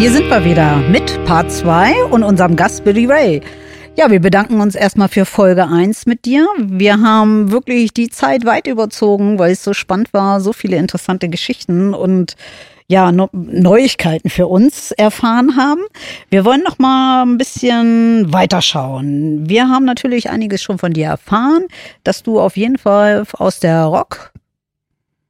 Hier sind wir wieder mit Part 2 und unserem Gast Billy Ray. Ja, wir bedanken uns erstmal für Folge 1 mit dir. Wir haben wirklich die Zeit weit überzogen, weil es so spannend war, so viele interessante Geschichten und ja, Neuigkeiten für uns erfahren haben. Wir wollen noch mal ein bisschen weiterschauen. Wir haben natürlich einiges schon von dir erfahren, dass du auf jeden Fall aus der Rock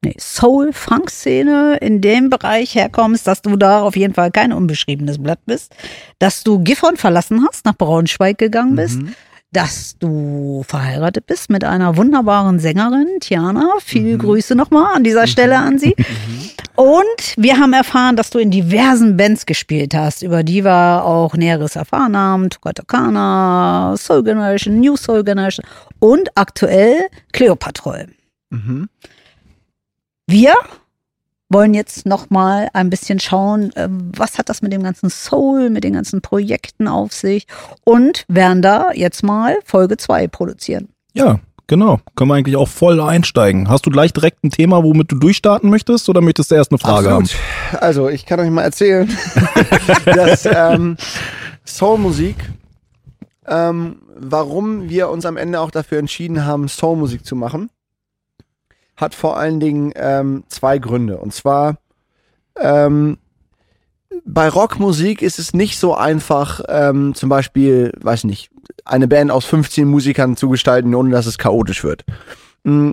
nee, Soul-Funk-Szene in dem Bereich herkommst, dass du da auf jeden Fall kein unbeschriebenes Blatt bist, dass du Gifhorn verlassen hast, nach Braunschweig gegangen bist, mhm. dass du verheiratet bist mit einer wunderbaren Sängerin, Tiana. Viele mhm. Grüße nochmal an dieser Stelle an sie. Mhm. Und wir haben erfahren, dass du in diversen Bands gespielt hast, über die wir auch Näheres erfahren haben. Tukatokana, Soul Generation, New Soul Generation und aktuell Cleopatrol. Mhm. Wir wollen jetzt noch mal ein bisschen schauen, äh, was hat das mit dem ganzen Soul, mit den ganzen Projekten auf sich und werden da jetzt mal Folge 2 produzieren. Ja, genau. Können wir eigentlich auch voll einsteigen. Hast du gleich direkt ein Thema, womit du durchstarten möchtest oder möchtest du erst eine Frage Absolut. haben? Also, ich kann euch mal erzählen, dass ähm, Soulmusik, ähm, warum wir uns am Ende auch dafür entschieden haben, Soulmusik zu machen hat vor allen Dingen ähm, zwei Gründe. Und zwar ähm, bei Rockmusik ist es nicht so einfach, ähm, zum Beispiel, weiß nicht, eine Band aus 15 Musikern zu gestalten, ohne dass es chaotisch wird. Mm,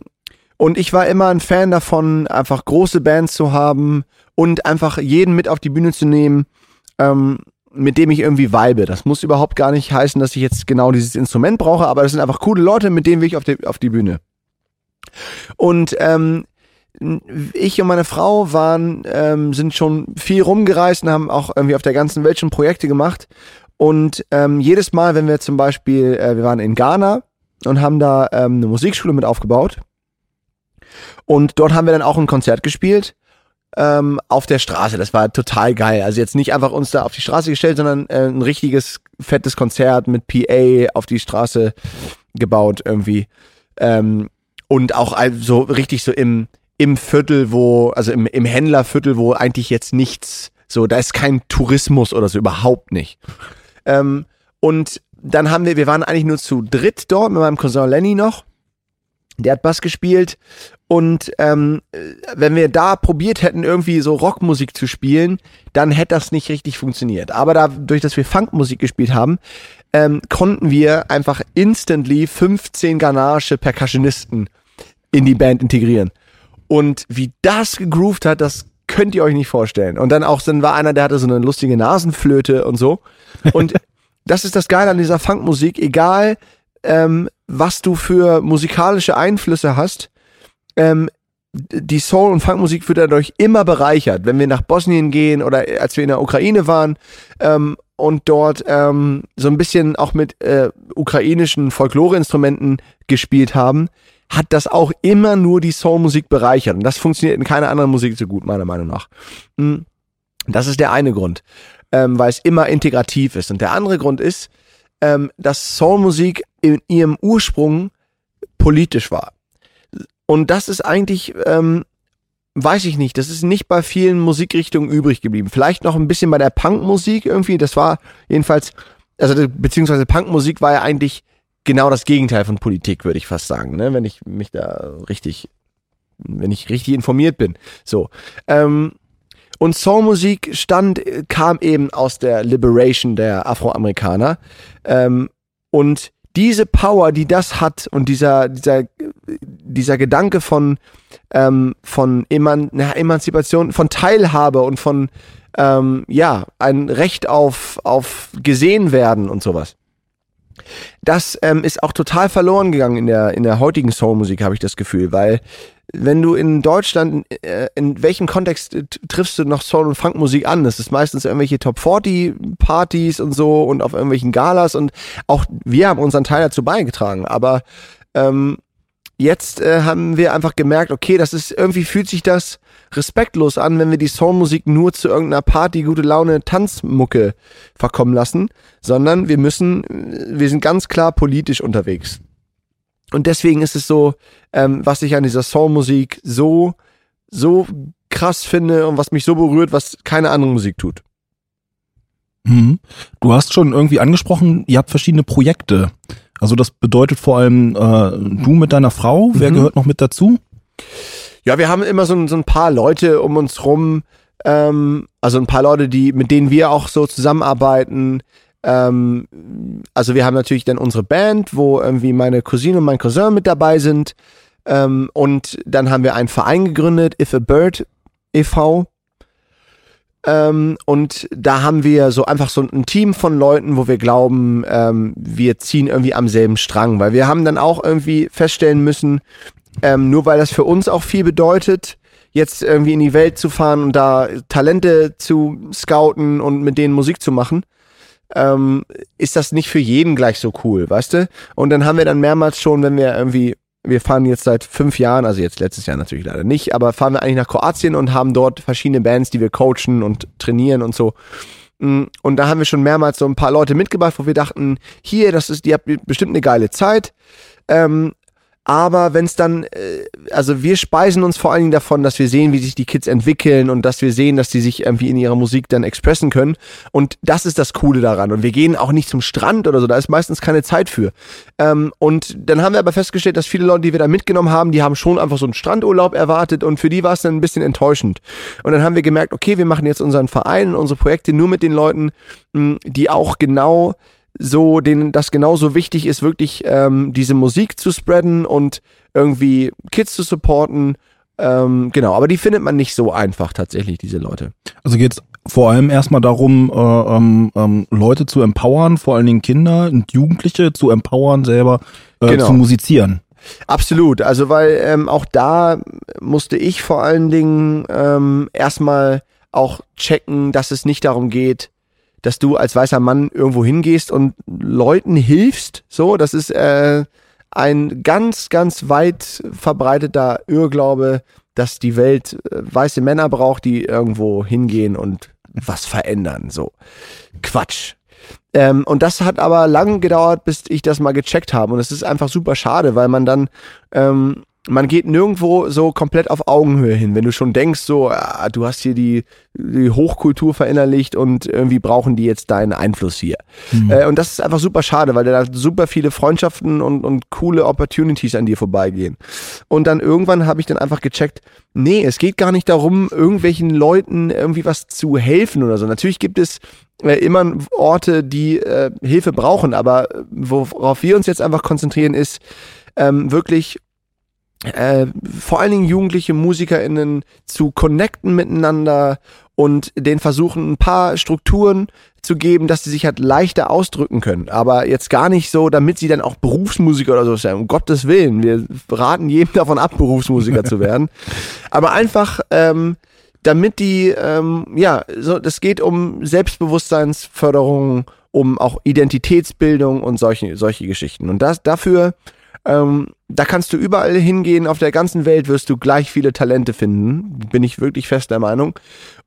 und ich war immer ein Fan davon, einfach große Bands zu haben und einfach jeden mit auf die Bühne zu nehmen, ähm, mit dem ich irgendwie vibe. Das muss überhaupt gar nicht heißen, dass ich jetzt genau dieses Instrument brauche, aber das sind einfach coole Leute, mit denen will ich auf die, auf die Bühne. Und ähm, ich und meine Frau waren, ähm, sind schon viel rumgereist und haben auch irgendwie auf der ganzen Welt schon Projekte gemacht. Und ähm, jedes Mal, wenn wir zum Beispiel, äh, wir waren in Ghana und haben da ähm, eine Musikschule mit aufgebaut. Und dort haben wir dann auch ein Konzert gespielt ähm, auf der Straße. Das war total geil. Also jetzt nicht einfach uns da auf die Straße gestellt, sondern äh, ein richtiges fettes Konzert mit PA auf die Straße gebaut irgendwie. Ähm, und auch so richtig so im, im Viertel, wo, also im, im Händlerviertel, wo eigentlich jetzt nichts, so, da ist kein Tourismus oder so, überhaupt nicht. Ähm, und dann haben wir, wir waren eigentlich nur zu dritt dort mit meinem Cousin Lenny noch. Der hat Bass gespielt und ähm, wenn wir da probiert hätten, irgendwie so Rockmusik zu spielen, dann hätte das nicht richtig funktioniert. Aber dadurch, dass wir Funkmusik gespielt haben, ähm, konnten wir einfach instantly 15 ghanaische Percussionisten in die Band integrieren. Und wie das gegroovt hat, das könnt ihr euch nicht vorstellen. Und dann auch, dann war einer, der hatte so eine lustige Nasenflöte und so. Und das ist das Geile an dieser Funkmusik, egal ähm, was du für musikalische Einflüsse hast, ähm, die Soul- und Funkmusik wird dadurch immer bereichert. Wenn wir nach Bosnien gehen oder als wir in der Ukraine waren ähm, und dort ähm, so ein bisschen auch mit äh, ukrainischen Folkloreinstrumenten gespielt haben, hat das auch immer nur die Soulmusik bereichert. Und das funktioniert in keiner anderen Musik so gut, meiner Meinung nach. Hm. Das ist der eine Grund, ähm, weil es immer integrativ ist. Und der andere Grund ist, ähm, dass Soulmusik in ihrem Ursprung politisch war. Und das ist eigentlich, ähm, weiß ich nicht, das ist nicht bei vielen Musikrichtungen übrig geblieben. Vielleicht noch ein bisschen bei der Punkmusik irgendwie. Das war jedenfalls, also beziehungsweise Punkmusik war ja eigentlich genau das Gegenteil von Politik, würde ich fast sagen, ne? wenn ich mich da richtig, wenn ich richtig informiert bin. So. Ähm, und Soulmusik stand, kam eben aus der Liberation der Afroamerikaner. Ähm, und diese Power, die das hat und dieser, dieser, dieser Gedanke von, ähm, von Eman na, Emanzipation, von Teilhabe und von, ähm, ja, ein Recht auf, auf gesehen werden und sowas das ähm, ist auch total verloren gegangen in der, in der heutigen Soulmusik, habe ich das Gefühl, weil wenn du in Deutschland, äh, in welchem Kontext äh, triffst du noch Soul- und Funkmusik an? Das ist meistens irgendwelche Top 40 Partys und so und auf irgendwelchen Galas und auch wir haben unseren Teil dazu beigetragen, aber ähm, jetzt äh, haben wir einfach gemerkt, okay, das ist, irgendwie fühlt sich das respektlos an, wenn wir die Soulmusik nur zu irgendeiner Party, gute Laune, Tanzmucke verkommen lassen, sondern wir müssen, wir sind ganz klar politisch unterwegs. Und deswegen ist es so, ähm, was ich an dieser Soulmusik so, so krass finde und was mich so berührt, was keine andere Musik tut. Mhm. Du hast schon irgendwie angesprochen, ihr habt verschiedene Projekte. Also das bedeutet vor allem äh, du mit deiner Frau. Wer Mhm. gehört noch mit dazu? Ja, wir haben immer so, ein- so ein paar Leute um uns rum, ähm, also ein paar Leute, die, mit denen wir auch so zusammenarbeiten. Ähm, also wir haben natürlich dann unsere Band, wo irgendwie meine Cousine und mein Cousin mit dabei sind. Ähm, und dann haben wir einen Verein gegründet, If a Bird e.V. Ähm, und da haben wir so einfach so ein Team von Leuten, wo wir glauben, ähm, wir ziehen irgendwie am selben Strang, weil wir haben dann auch irgendwie feststellen müssen, ähm, nur weil das für uns auch viel bedeutet, jetzt irgendwie in die Welt zu fahren und da Talente zu scouten und mit denen Musik zu machen, ähm, ist das nicht für jeden gleich so cool, weißt du? Und dann haben wir dann mehrmals schon, wenn wir irgendwie, wir fahren jetzt seit fünf Jahren, also jetzt letztes Jahr natürlich leider nicht, aber fahren wir eigentlich nach Kroatien und haben dort verschiedene Bands, die wir coachen und trainieren und so. Mm, Und da haben wir schon mehrmals so ein paar Leute mitgebracht, wo wir dachten, hier, das ist, die habt bestimmt eine geile Zeit. Ähm, aber wenn es dann, äh, also wir speisen uns vor allen Dingen davon, dass wir sehen, wie sich die Kids entwickeln und dass wir sehen, dass die sich irgendwie in ihrer Musik dann expressen können. Und das ist das Coole daran. Und wir gehen auch nicht zum Strand oder so, da ist meistens keine Zeit für. Ähm, und dann haben wir aber festgestellt, dass viele Leute, die wir da mitgenommen haben, die haben schon einfach so einen Strandurlaub erwartet und für die war es dann ein bisschen enttäuschend. Und dann haben wir gemerkt, okay, wir machen jetzt unseren Verein unsere Projekte nur mit den Leuten, mh, die auch genau so, denen das genauso wichtig ist, wirklich ähm, diese Musik zu spreaden und irgendwie Kids zu supporten. Ähm, genau, aber die findet man nicht so einfach tatsächlich, diese Leute. Also geht es vor allem erstmal darum, äh, ähm, ähm, Leute zu empowern, vor allen Dingen Kinder und Jugendliche zu empowern, selber äh, Genau. zu musizieren. Absolut, also weil ähm, auch da musste ich vor allen Dingen ähm, erstmal auch checken, dass es nicht darum geht, dass du als weißer Mann irgendwo hingehst und Leuten hilfst. So, das ist äh, ein ganz, ganz weit verbreiteter Irrglaube, dass die Welt äh, weiße Männer braucht, die irgendwo hingehen und was verändern. So, Quatsch. Ähm, und das hat aber lang gedauert, bis ich das mal gecheckt habe. Und es ist einfach super schade, weil man dann, ähm, man geht nirgendwo so komplett auf Augenhöhe hin. Wenn du schon denkst, so, ah, du hast hier die, die Hochkultur verinnerlicht und irgendwie brauchen die jetzt deinen Einfluss hier. Äh, und das ist einfach super schade, weil da super viele Freundschaften und, und coole Opportunities an dir vorbeigehen. Und dann irgendwann habe ich dann einfach gecheckt, nee, es geht gar nicht darum, irgendwelchen Leuten irgendwie was zu helfen oder so. Natürlich gibt es äh, immer Orte, die äh, Hilfe brauchen, aber worauf wir uns jetzt einfach konzentrieren, ist ähm, wirklich äh, vor allen Dingen jugendliche MusikerInnen zu connecten miteinander und den versuchen, ein paar Strukturen zu geben, dass sie sich halt leichter ausdrücken können. Aber jetzt gar nicht so, damit sie dann auch Berufsmusiker oder so sein. Um Gottes Willen. Wir raten jedem davon ab, Berufsmusiker zu werden. Aber einfach, ähm, damit die, ähm, ja, so, das geht um Selbstbewusstseinsförderung, um auch Identitätsbildung und solche, solche Geschichten. Und das, dafür, ähm, da kannst du überall hingehen, auf der ganzen Welt wirst du gleich viele Talente finden, bin ich wirklich fest der Meinung.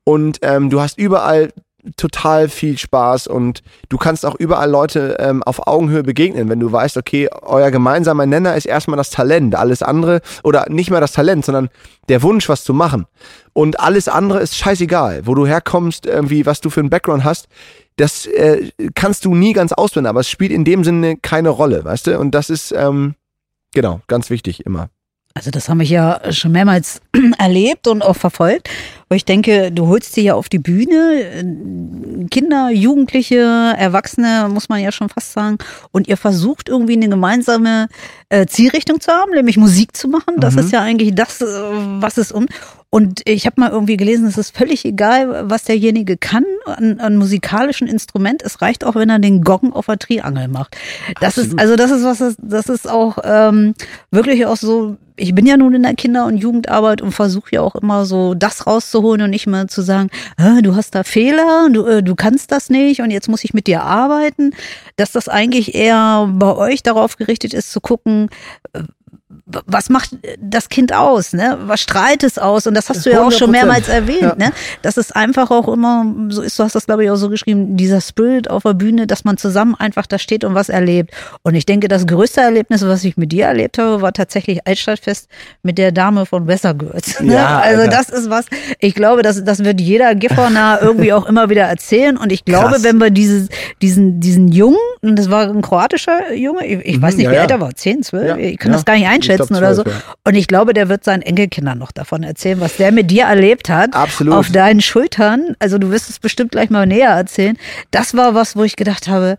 Und ähm, du hast überall total viel Spaß und du kannst auch überall Leute ähm, auf Augenhöhe begegnen, wenn du weißt, okay, euer gemeinsamer Nenner ist erstmal das Talent, alles andere oder nicht mehr das Talent, sondern der Wunsch, was zu machen. Und alles andere ist scheißegal, wo du herkommst, irgendwie, was du für einen Background hast, das äh, kannst du nie ganz ausblenden, aber es spielt in dem Sinne keine Rolle, weißt du? Und das ist ähm, genau ganz wichtig immer. Also das haben wir ja schon mehrmals erlebt und auch verfolgt. Aber ich denke, du holst sie ja auf die Bühne, äh, Kinder, Jugendliche, Erwachsene, muss man ja schon fast sagen. Und ihr versucht irgendwie eine gemeinsame äh, Zielrichtung zu haben, nämlich Musik zu machen. Das Mhm. ist ja eigentlich das, äh, was es um. Und ich habe mal irgendwie gelesen, es ist völlig egal, was derjenige kann an, an musikalischen Instrument. Es reicht auch, wenn er den Goggen auf der Triangel macht. Das ist, Absolut. also das ist was, das- das ist auch ähm, wirklich auch so. Ich bin ja nun in der Kinder- und Jugendarbeit und versuche ja auch immer so das rauszuholen und nicht mal zu sagen, "Ah, du hast da Fehler, du, äh, du kannst das nicht und jetzt muss ich mit dir arbeiten. Dass das eigentlich eher bei euch darauf gerichtet ist, zu gucken, äh, was macht das Kind aus, ne? Was strahlt es aus? Und das hast du ja auch schon 100%. mehrmals erwähnt, Ja. ne? Dass es einfach auch immer so ist, du hast das glaube ich auch so geschrieben, dieser Spirit auf der Bühne, dass man zusammen einfach da steht und was erlebt. Und ich denke, das größte Erlebnis, was ich mit dir erlebt habe, war tatsächlich Altstadtfest mit der Dame von Weather Girls. Ne? Ja, also Alter. das ist was, ich glaube, das, das wird jeder Gifhorner irgendwie auch immer wieder erzählen. Und ich glaube, Krass. wenn wir dieses, diesen, diesen Jungen, und das war ein kroatischer Junge, ich, ich weiß Mhm, nicht, ja, wie ja. alt er war, 10, 12, Ja, ich kann das gar nicht Ich einschätzen glaub, oder so. 12, ja. Und ich glaube, der wird seinen Enkelkindern noch davon erzählen, was der mit dir erlebt hat. Absolut. Auf deinen Schultern. Also du wirst es bestimmt gleich mal näher erzählen. Das war was, wo ich gedacht habe,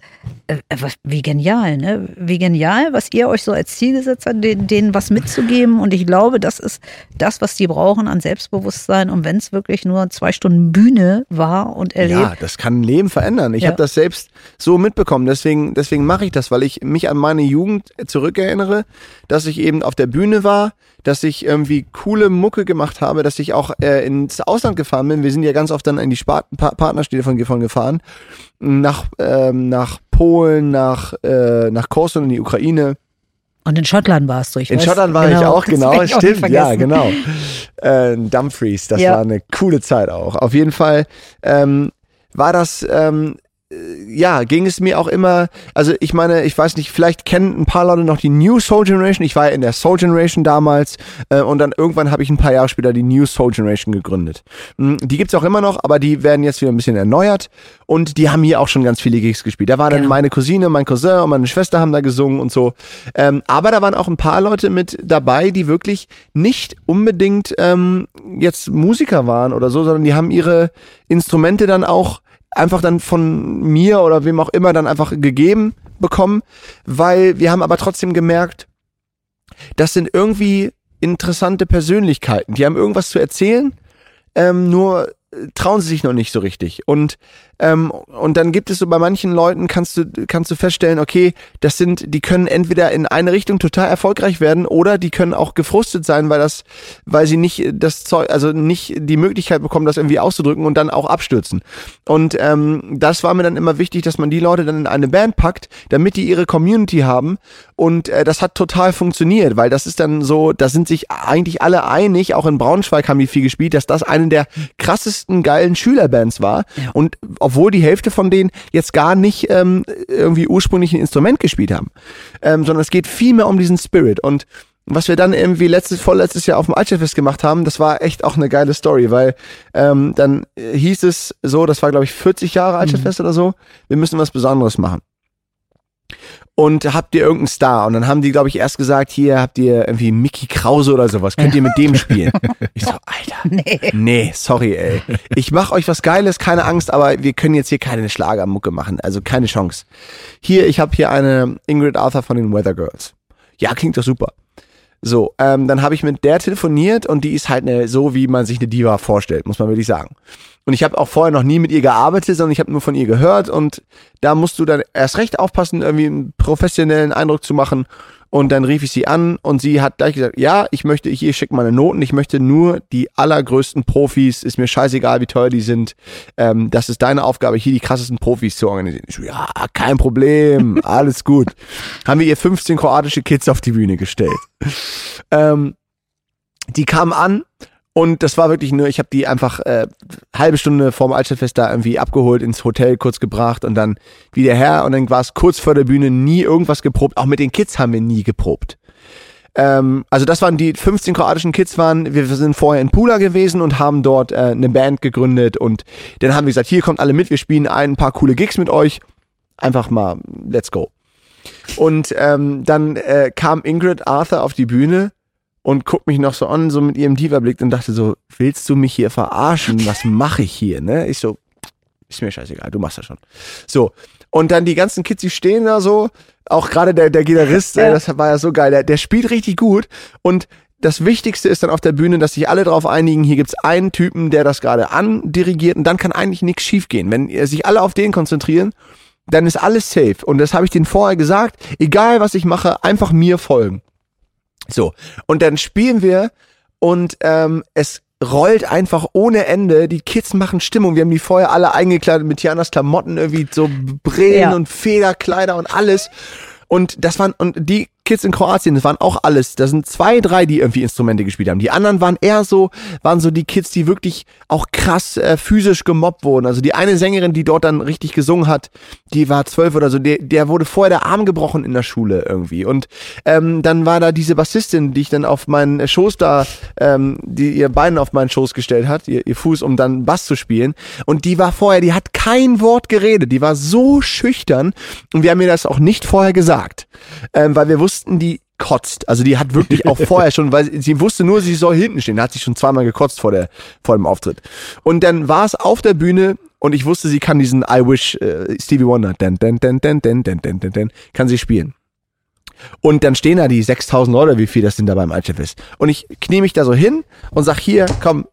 was, wie genial, ne? Wie genial, was ihr euch so als Ziel gesetzt habt, denen, denen was mitzugeben. Und ich glaube, das ist das, was die brauchen an Selbstbewusstsein. Und wenn es wirklich nur zwei Stunden Bühne war und erlebt. Ja, das kann ein Leben verändern. Ich Ja. habe das selbst so mitbekommen. Deswegen, deswegen mache ich das, weil ich mich an meine Jugend zurückerinnere, dass ich eben auf der Bühne war, dass ich irgendwie coole Mucke gemacht habe, dass ich auch äh, ins Ausland gefahren bin. Wir sind ja ganz oft dann in die Spa pa Partnerstädte von Gifhorn gefahren. Nach, ähm, nach Polen, nach, äh, nach Korsun in die Ukraine. Und in Schottland warst du. Ich In weiß, Schottland war ich auch, genau, werd ich auch nicht stimmt, ja, vergessen. genau. Äh, Dumfries, das Ja. war eine coole Zeit auch. Auf jeden Fall ähm, war das, ähm, äh, ja, ging es mir auch immer, also ich meine, ich weiß nicht, vielleicht kennen ein paar Leute noch die New Soul Generation. Ich war ja in der Soul Generation damals äh, und dann irgendwann habe ich ein paar Jahre später die New Soul Generation gegründet. Mm, Die gibt's auch immer noch, aber die werden jetzt wieder ein bisschen erneuert und die haben hier auch schon ganz viele Gigs gespielt. Da war dann Genau. meine Cousine, mein Cousin und meine Schwester haben da gesungen und so. Ähm, aber da waren auch ein paar Leute mit dabei, die wirklich nicht unbedingt ähm, jetzt Musiker waren oder so, sondern die haben ihre Instrumente dann auch einfach dann von mir oder wem auch immer dann einfach gegeben bekommen, weil wir haben aber trotzdem gemerkt, das sind irgendwie interessante Persönlichkeiten. Die haben irgendwas zu erzählen, ähm, nur trauen sie sich noch nicht so richtig. Und ähm, und dann gibt es so bei manchen Leuten kannst du kannst du feststellen, okay, das sind die können entweder in eine Richtung total erfolgreich werden oder die können auch gefrustet sein, weil das weil sie nicht das Zeug also nicht die Möglichkeit bekommen, das irgendwie auszudrücken und dann auch abstürzen. Und ähm, das war mir dann immer wichtig, dass man die Leute dann in eine Band packt, damit die ihre Community haben und äh, das hat total funktioniert, weil das ist dann so, da sind sich eigentlich alle einig, auch in Braunschweig haben die viel gespielt, dass das eine der krassesten geilen Schülerbands war Ja. und obwohl die Hälfte von denen jetzt gar nicht ähm, irgendwie ursprünglich ein Instrument gespielt haben, ähm, sondern es geht viel mehr um diesen Spirit. Und was wir dann irgendwie letztes, vorletztes Jahr auf dem Altstadtfest gemacht haben, das war echt auch eine geile Story, weil ähm, dann äh, hieß es so, das war glaube ich 40 Jahre Altstadtfest oder so, wir müssen was Besonderes machen. Und habt ihr irgendeinen Star? Und dann haben die, glaube ich, erst gesagt, hier habt ihr irgendwie Mickey Krause oder sowas. Könnt ihr mit dem spielen? Ich so, Alter. Nee. Nee, sorry, ey. Ich mach euch was Geiles, keine Angst, aber wir können jetzt hier keine Schlagermucke machen. Also keine Chance. Hier, ich habe hier eine Ingrid Arthur von den Weather Girls. Ja, klingt doch super. So, ähm, dann habe ich mit der telefoniert und die ist halt eine, so, wie man sich eine Diva vorstellt, muss man wirklich sagen. Und ich habe auch vorher noch nie mit ihr gearbeitet, sondern ich habe nur von ihr gehört und da musst du dann erst recht aufpassen, irgendwie einen professionellen Eindruck zu machen. Und dann rief ich sie an und sie hat gleich gesagt, ja, ich möchte, ich, ich schicke meine Noten, ich möchte nur die allergrößten Profis, ist mir scheißegal, wie teuer die sind. Ähm, das ist deine Aufgabe, hier die krassesten Profis zu organisieren. Ich so, ja, kein Problem, alles gut. Haben wir ihr 15 kroatische Kids auf die Bühne gestellt. Ähm, die kamen an und das war wirklich nur, ich habe die einfach äh, halbe Stunde vorm Altstadtfest da irgendwie abgeholt, ins Hotel kurz gebracht und dann wieder her und dann war es kurz vor der Bühne nie irgendwas geprobt. Auch mit den Kids haben wir nie geprobt. Ähm, also das waren die 15 kroatischen Kids waren, wir sind vorher in Pula gewesen und haben dort äh, eine Band gegründet und dann haben wir gesagt, hier kommt alle mit, wir spielen ein paar coole Gigs mit euch. Einfach mal, let's go. Und ähm, dann äh, kam Ingrid Arthur auf die Bühne und guckt mich noch so an, so mit ihrem Diva-Blick und dachte so, willst du mich hier verarschen? Was mache ich hier? Ne? Ich so, ist mir scheißegal, du machst das schon. So. Und dann die ganzen Kids, die stehen da so, auch gerade der, der Gitarrist, Ja. das war ja so geil, der, der spielt richtig gut und das Wichtigste ist dann auf der Bühne, dass sich alle darauf einigen, hier gibt's einen Typen, der das gerade andirigiert und dann kann eigentlich nichts schiefgehen. Wenn äh, sich alle auf den konzentrieren, dann ist alles safe. Und das habe ich denen vorher gesagt, egal was ich mache, einfach mir folgen. So, und dann spielen wir und ähm, es rollt einfach ohne Ende. Die Kids machen Stimmung. Wir haben die vorher alle eingekleidet mit Tianas Klamotten, irgendwie so Brillen Ja. und Federkleider und alles. Und das waren, und die Kids in Kroatien, das waren auch alles, da sind zwei, drei, die irgendwie Instrumente gespielt haben. Die anderen waren eher so, waren so die Kids, die wirklich auch krass äh, physisch gemobbt wurden. Also die eine Sängerin, die dort dann richtig gesungen hat, die war zwölf oder so, der, der wurde vorher der Arm gebrochen in der Schule irgendwie. Und ähm, dann war da diese Bassistin, die ich dann auf meinen Schoß da, ähm, die ihr Bein auf meinen Schoß gestellt hat, ihr, ihr Fuß, um dann Bass zu spielen. Und die war vorher, die hat kein Wort geredet, die war so schüchtern und wir haben mir das auch nicht vorher gesagt, ähm, weil wir wussten, die kotzt. Also die hat wirklich auch vorher schon, weil sie wusste nur, sie soll hinten stehen. Da hat sie schon zweimal gekotzt vor, der, vor dem Auftritt. Und dann war es auf der Bühne und ich wusste, sie kann diesen I Wish äh, Stevie Wonder, den, den, den, den, den, den, den, den, den, kann sie spielen. Und dann stehen da die 6000 Leute, wie viel das denn da beim Altchef ist. Und ich knie mich da so hin und sag hier, komm,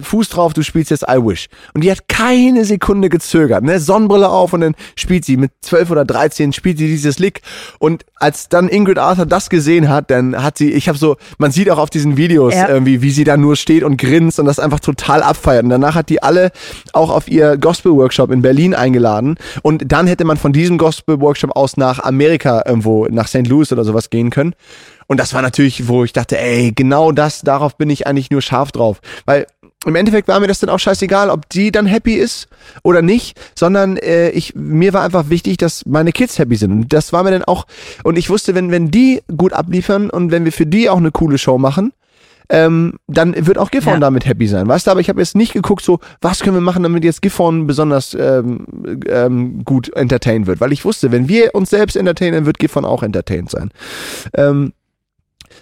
Fuß drauf, du spielst jetzt I Wish. Und die hat keine Sekunde gezögert, ne? Sonnenbrille auf und dann spielt sie mit 12 oder 13 spielt sie dieses Lick. Und als dann Ingrid Arthur das gesehen hat, dann hat sie, ich habe so, man sieht auch auf diesen Videos Ja. irgendwie, wie sie da nur steht und grinst und das einfach total abfeiert. Und danach hat die alle auch auf ihr Gospel-Workshop in Berlin eingeladen. Und dann hätte man von diesem Gospel-Workshop aus nach Amerika irgendwo, nach St. Louis oder sowas gehen können. Und das war natürlich, wo ich dachte, ey, genau das, darauf bin ich eigentlich nur scharf drauf. Weil im Endeffekt war mir das dann auch scheißegal, ob die dann happy ist oder nicht, sondern äh, ich, mir war einfach wichtig, dass meine Kids happy sind. Und das war mir dann auch, und ich wusste, wenn, wenn die gut abliefern und wenn wir für die auch eine coole Show machen, ähm, dann wird auch Gifhorn Ja. damit happy sein. Weißt du, aber ich habe jetzt nicht geguckt, so, was können wir machen, damit jetzt Gifhorn besonders ähm, ähm, gut entertained wird. Weil ich wusste, wenn wir uns selbst entertainen, dann wird Gifhorn auch entertained sein. Ähm,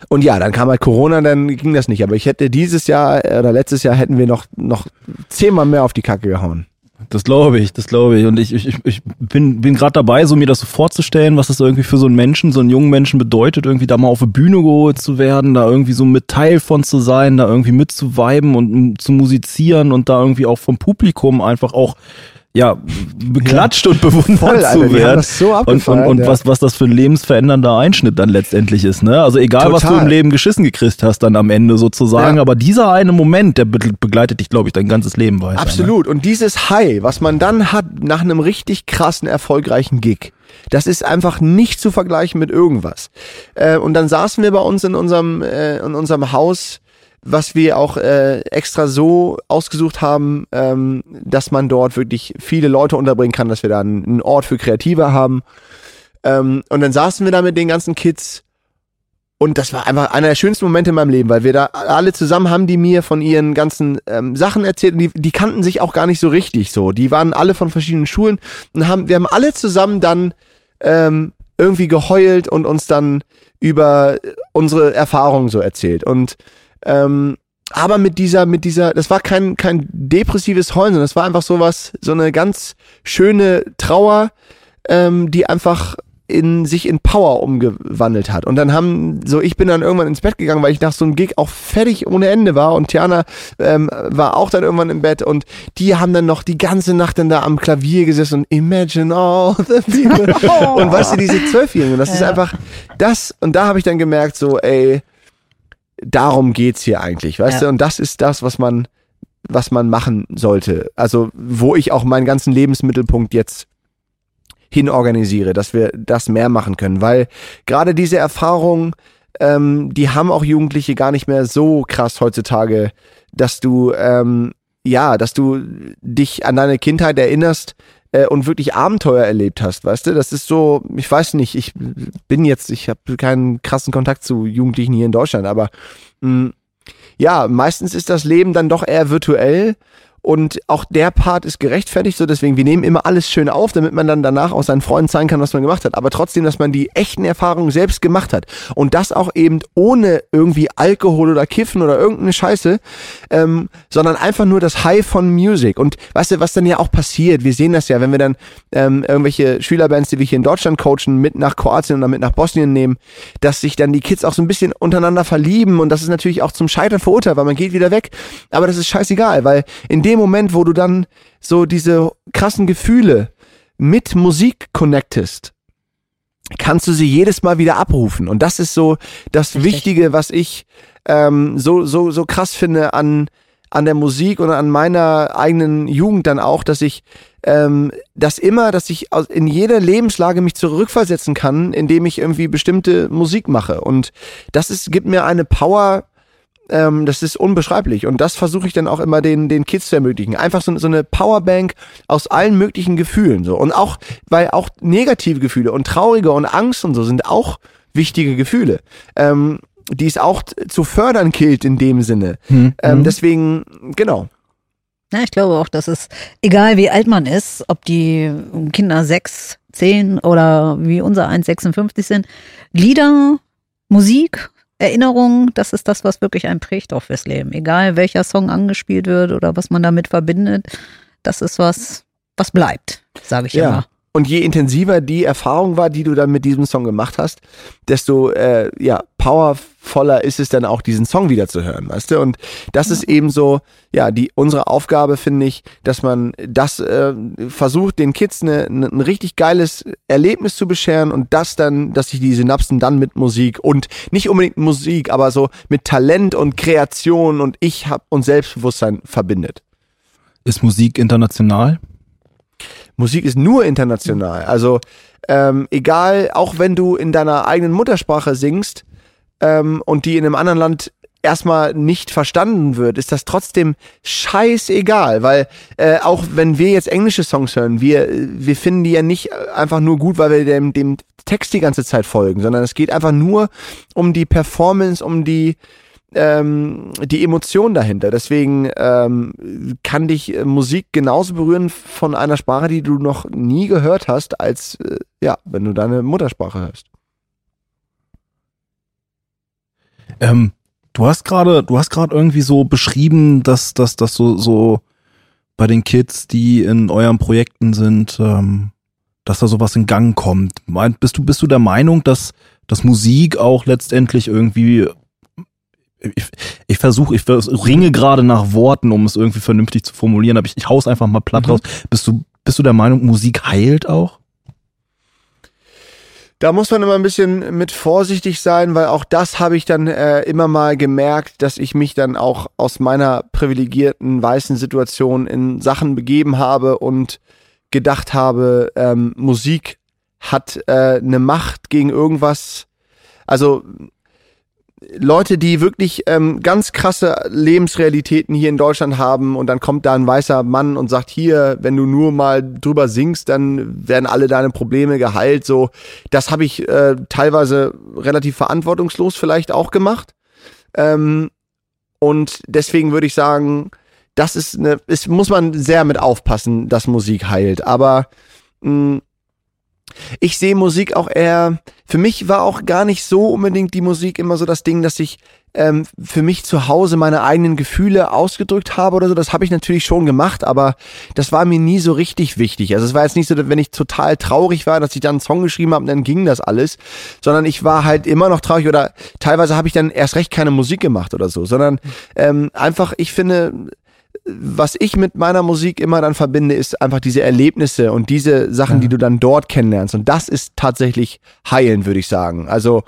und ja, dann kam halt Corona, dann ging das nicht. Aber ich hätte dieses Jahr äh, oder letztes Jahr hätten wir noch, noch zehnmal mehr auf die Kacke gehauen. Das glaube ich, das glaube ich. Und ich, ich, ich bin, bin gerade dabei, so mir das so vorzustellen, was das irgendwie für so einen Menschen, so einen jungen Menschen bedeutet, irgendwie da mal auf eine Bühne geholt zu werden, da irgendwie so mit Teil von zu sein, da irgendwie mitzuviben und m, zu musizieren und da irgendwie auch vom Publikum einfach auch ja, beklatscht und bewundert Voll, Alter, zu werden. so und und, und ja. was, was das für ein lebensverändernder Einschnitt dann letztendlich ist, ne? Also egal, was du Total. im Leben geschissen gekriegt hast, dann am Ende sozusagen, Ja. aber dieser eine Moment, der be begleitet dich, glaube ich, dein ganzes Leben weiter. Ne? Absolut. Und dieses High, was man dann hat nach einem richtig krassen, erfolgreichen Gig, das ist einfach nicht zu vergleichen mit irgendwas. Äh, und dann saßen wir bei uns in unserem, äh, in unserem Haus, was wir auch äh, extra so ausgesucht haben, ähm, dass man dort wirklich viele Leute unterbringen kann, dass wir da einen, einen Ort für Kreative haben. Ähm, und dann saßen wir da mit den ganzen Kids und das war einfach einer der schönsten Momente in meinem Leben, weil wir da alle zusammen haben, die mir von ihren ganzen ähm, Sachen erzählt und die, die kannten sich auch gar nicht so richtig so. Die waren alle von verschiedenen Schulen und haben, wir haben alle zusammen dann ähm, irgendwie geheult und uns dann über unsere Erfahrungen so erzählt. Und ähm, aber mit dieser, mit dieser, das war kein, kein depressives Heulen, sondern das war einfach sowas, so eine ganz schöne Trauer, ähm, die einfach in sich in Power umgewandelt hat. Und dann haben, so ich bin dann irgendwann ins Bett gegangen, weil ich nach so einem Gig auch fertig ohne Ende war und Tiana ähm, war auch dann irgendwann im Bett und die haben dann noch die ganze Nacht dann da am Klavier gesessen und Imagine all the people. und weißt du, diese Zwölfjährigen, das ist Ja. einfach das, und da habe ich dann gemerkt, so, ey, darum geht's hier eigentlich, weißt Ja. du? Und das ist das, was man, was man machen sollte. Also, wo ich auch meinen ganzen Lebensmittelpunkt jetzt hin organisiere, dass wir das mehr machen können, weil gerade diese Erfahrung, ähm, die haben auch Jugendliche gar nicht mehr so krass heutzutage, dass du, ähm, ja, dass du dich an deine Kindheit erinnerst äh, und wirklich Abenteuer erlebt hast, weißt du? Das ist so, ich weiß nicht, ich bin jetzt, ich habe keinen krassen Kontakt zu Jugendlichen hier in Deutschland, aber mh, ja, meistens ist das Leben dann doch eher virtuell und auch der Part ist gerechtfertigt, so deswegen, wir nehmen immer alles schön auf, damit man dann danach auch seinen Freunden zeigen kann, was man gemacht hat, aber trotzdem, dass man die echten Erfahrungen selbst gemacht hat. Und das auch eben ohne irgendwie Alkohol oder Kiffen oder irgendeine Scheiße, ähm, sondern einfach nur das High von Music. Und weißt du, was dann ja auch passiert, wir sehen das ja, wenn wir dann ähm, irgendwelche Schülerbands, die wir hier in Deutschland coachen, mit nach Kroatien oder mit nach Bosnien nehmen, dass sich dann die Kids auch so ein bisschen untereinander verlieben. Und das ist natürlich auch zum Scheitern verurteilt, weil man geht wieder weg, aber das ist scheißegal, weil in dem Moment, wo du dann so diese krassen Gefühle mit Musik connectest, kannst du sie jedes Mal wieder abrufen. Und das ist so das Richtig. Wichtige, was ich ähm, so, so, so krass finde an, an der Musik und an meiner eigenen Jugend dann auch, dass ich ähm, das immer, dass ich aus- in jeder Lebenslage mich zurückversetzen kann, indem ich irgendwie bestimmte Musik mache. Und das ist, gibt mir eine Power, ähm, das ist unbeschreiblich. Und das versuche ich dann auch immer den, den Kids zu ermöglichen. Einfach so, so eine Powerbank aus allen möglichen Gefühlen. So. Und auch, weil auch negative Gefühle und traurige und Angst und so sind auch wichtige Gefühle. Ähm, die es auch zu fördern gilt in dem Sinne. Hm. Ähm, deswegen, genau. Ja, ich glaube auch, dass es, egal wie alt man ist, ob die Kinder sechs, zehn oder wie unser 1,56 sind, Lieder, Musik, Erinnerungen, das ist das, was wirklich einen prägt auch fürs Leben. Egal welcher Song angespielt wird oder was man damit verbindet, das ist was, was bleibt, sage ich Ja. immer. Und je intensiver die Erfahrung war, die du dann mit diesem Song gemacht hast, desto äh, ja, powervoller ist es dann auch, diesen Song wieder zu hören, weißt du? Und das ist eben so, ja, die unsere Aufgabe, finde ich, dass man das äh, versucht, den Kids eine, eine, ein richtig geiles Erlebnis zu bescheren und das dann, dass sich die Synapsen dann mit Musik und nicht unbedingt Musik, aber so mit Talent und Kreation und ich hab und Selbstbewusstsein verbindet. Ist Musik international? Musik ist nur international. Also ähm, egal, auch wenn du in deiner eigenen Muttersprache singst ähm, und die in einem anderen Land erstmal nicht verstanden wird, ist das trotzdem scheißegal, weil äh, auch wenn wir jetzt englische Songs hören, wir, wir finden die ja nicht einfach nur gut, weil wir dem, dem Text die ganze Zeit folgen, sondern es geht einfach nur um die Performance, um die ähm, die Emotion dahinter. Deswegen ähm, kann dich äh, Musik genauso berühren von einer Sprache, die du noch nie gehört hast, als äh, ja, wenn du deine Muttersprache hörst. Ähm, du hast gerade, du hast gerade irgendwie so beschrieben, dass, dass, dass so, so bei den Kids, die in euren Projekten sind, ähm, dass da sowas in Gang kommt. Meint, bist du, bist du der Meinung, dass, dass Musik auch letztendlich irgendwie ich, ich versuche, ich ringe gerade nach Worten, um es irgendwie vernünftig zu formulieren, aber ich, ich hau's einfach mal platt Mhm. raus. Bist du, bist du der Meinung, Musik heilt auch? Da muss man immer ein bisschen mit vorsichtig sein, weil auch das habe ich dann äh, immer mal gemerkt, dass ich mich dann auch aus meiner privilegierten weißen Situation in Sachen begeben habe und gedacht habe, ähm, Musik hat äh, eine Macht gegen irgendwas. Also Leute, die wirklich ähm, ganz krasse Lebensrealitäten hier in Deutschland haben und dann kommt da ein weißer Mann und sagt hier, wenn du nur mal drüber singst, dann werden alle deine Probleme geheilt. So, das habe ich äh, teilweise relativ verantwortungslos vielleicht auch gemacht. Ähm, und deswegen würde ich sagen, das ist eine, ist, muss man sehr mit aufpassen, dass Musik heilt. Aber mh, ich sehe Musik auch eher, für mich war auch gar nicht so unbedingt die Musik immer so das Ding, dass ich ähm, für mich zu Hause meine eigenen Gefühle ausgedrückt habe oder so. Das habe ich natürlich schon gemacht, aber das war mir nie so richtig wichtig. Also es war jetzt nicht so, dass wenn ich total traurig war, dass ich dann einen Song geschrieben habe dann ging das alles, sondern ich war halt immer noch traurig oder teilweise habe ich dann erst recht keine Musik gemacht oder so, sondern ähm, einfach, ich finde, was ich mit meiner Musik immer dann verbinde, ist einfach diese Erlebnisse und diese Sachen, Ja. die du dann dort kennenlernst. Und das ist tatsächlich heilen, würde ich sagen. Also,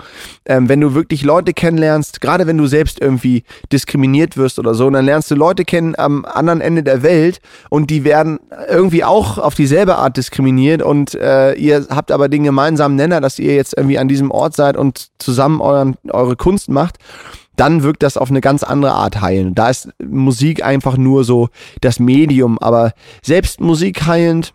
ähm, wenn du wirklich Leute kennenlernst, gerade wenn du selbst irgendwie diskriminiert wirst oder so, dann lernst du Leute kennen am anderen Ende der Welt und die werden irgendwie auch auf dieselbe Art diskriminiert und äh, ihr habt aber den gemeinsamen Nenner, dass ihr jetzt irgendwie an diesem Ort seid und zusammen euren, eure Kunst macht dann wirkt das auf eine ganz andere Art heilen. Da ist Musik einfach nur so das Medium, aber selbst Musik heilend,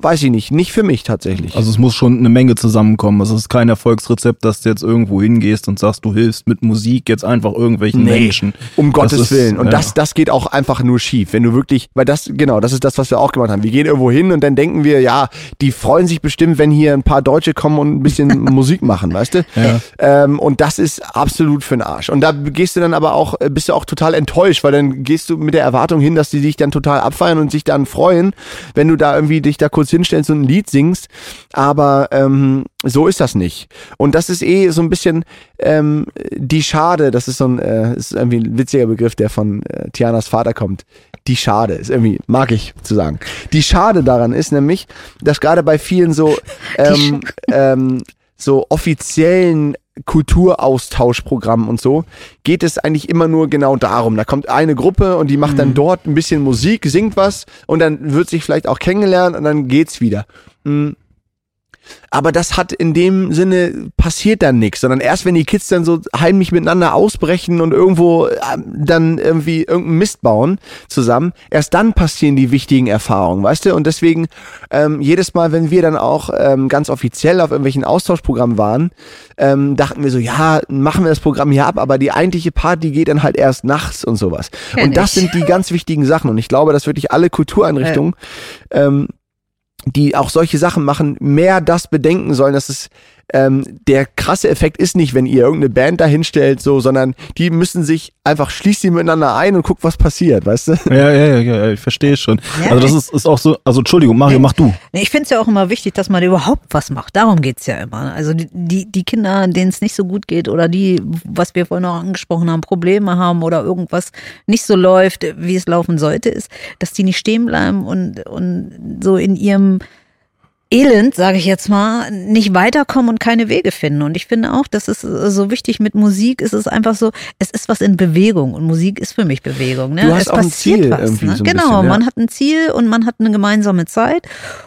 weiß ich nicht, nicht für mich tatsächlich. Also es muss schon eine Menge zusammenkommen. Also es ist kein Erfolgsrezept, dass du jetzt irgendwo hingehst und sagst, du hilfst mit Musik jetzt einfach irgendwelchen Nee, Menschen. um Gottes ist- Willen. Und ja. das, das geht auch einfach nur schief. Wenn du wirklich, weil das, genau, das ist das, was wir auch gemacht haben. Wir gehen irgendwo hin und dann denken wir, ja, die freuen sich bestimmt, wenn hier ein paar Deutsche kommen und ein bisschen Musik machen, weißt du? Ja. Ähm, und das ist absolut für den Arsch. Und da gehst du dann aber auch, äh, bist du auch total enttäuscht, weil dann gehst du mit der Erwartung hin, dass die sich dann total abfeiern und sich dann freuen, wenn du da irgendwie dich da kurz hinstellst und ein Lied singst. Aber ähm, so ist das nicht. Und das ist eh so ein bisschen ähm, die Schade, das ist so ein, äh, ist irgendwie ein witziger Begriff, der von äh, Tianas Vater kommt. Die Schade ist irgendwie, mag ich zu sagen. Die Schade daran ist nämlich, dass gerade bei vielen so ähm, ähm, so offiziellen Kulturaustauschprogramm und so, geht es eigentlich immer nur genau darum. Da kommt eine Gruppe und die macht mhm. dann dort ein bisschen Musik, singt was und dann wird sich vielleicht auch kennengelernt und dann geht's wieder. Mhm. Aber das hat in dem Sinne passiert dann nichts, sondern erst wenn die Kids dann so heimlich miteinander ausbrechen und irgendwo äh, dann irgendwie irgendeinen Mist bauen zusammen, erst dann passieren die wichtigen Erfahrungen, weißt du? Und deswegen ähm, jedes Mal, wenn wir dann auch ähm, ganz offiziell auf irgendwelchen Austauschprogrammen waren, ähm, dachten wir so, ja, machen wir das Programm hier ab, aber die eigentliche Party geht dann halt erst nachts und sowas. Kenn und das ich. sind die ganz wichtigen Sachen. Und ich glaube, dass wirklich alle Kultureinrichtungen äh. ähm, die auch solche Sachen machen, mehr das bedenken sollen, dass es ähm, der krasse Effekt ist nicht, wenn ihr irgendeine Band dahinstellt, so, sondern die müssen sich einfach schließt sie miteinander ein und guckt, was passiert, weißt du? Ja, ja, ja, ja ich verstehe schon. Ja, also das ist, ist auch so, also Entschuldigung, Mario, mach du. Ich finde es ja auch immer wichtig, dass man überhaupt was macht. Darum geht's ja immer. Also die, die, die Kinder, denen es nicht so gut geht oder die, was wir vorhin auch angesprochen haben, Probleme haben oder irgendwas nicht so läuft, wie es laufen sollte, ist, dass die nicht stehen bleiben und, und so in ihrem Elend, sage ich jetzt mal, nicht weiterkommen und keine Wege finden. Und ich finde auch, das ist so wichtig mit Musik, ist es einfach so, es ist was in Bewegung und Musik ist für mich Bewegung. Ne? Du hast es auch ein Ziel was, irgendwie ne? so ein Genau, bisschen, ja. man hat ein Ziel und man hat eine gemeinsame Zeit.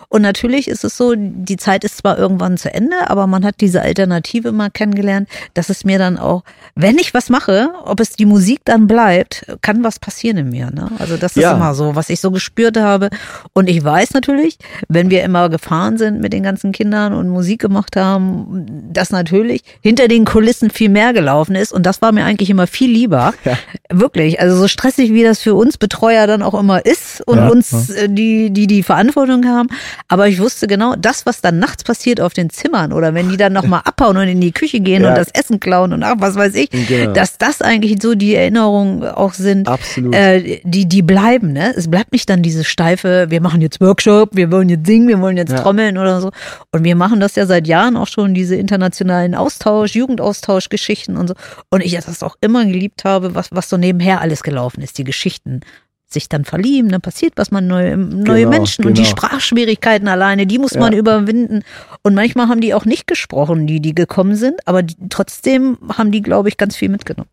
Und natürlich ist es so, die Zeit ist zwar irgendwann zu Ende, aber man hat diese Alternative mal kennengelernt, dass es mir dann auch, wenn ich was mache, ob es die Musik dann bleibt, kann was passieren in mir. Ne? Also das ist ja. immer so, was ich so gespürt habe. Und ich weiß natürlich, wenn wir immer gefahren sind mit den ganzen Kindern und Musik gemacht haben, dass natürlich hinter den Kulissen viel mehr gelaufen ist. Und das war mir eigentlich immer viel lieber. Ja. Wirklich. Also so stressig, wie das für uns Betreuer dann auch immer ist und ja. uns, äh, die, die die Verantwortung haben. Aber ich wusste genau, das, was dann nachts passiert auf den Zimmern oder wenn die dann nochmal abhauen und in die Küche gehen ja. und das Essen klauen und ach, was weiß ich, genau. dass das eigentlich so die Erinnerungen auch sind, Absolut. Äh, die, die bleiben. Ne? Es bleibt nicht dann diese steife, wir machen jetzt Workshop, wir wollen jetzt singen, wir wollen jetzt ja. Trommeln oder so. Und wir machen das ja seit Jahren auch schon, diese internationalen Austausch, Jugendaustauschgeschichten und so. Und ich das auch immer geliebt habe, was, was so nebenher alles gelaufen ist, die Geschichten sich dann verlieben, dann passiert was, man neue, neue genau, Menschen genau. und die genau. Sprachschwierigkeiten alleine, die muss ja. man überwinden. Und manchmal haben die auch nicht gesprochen, die, die gekommen sind, aber die, trotzdem haben die, glaube ich, ganz viel mitgenommen.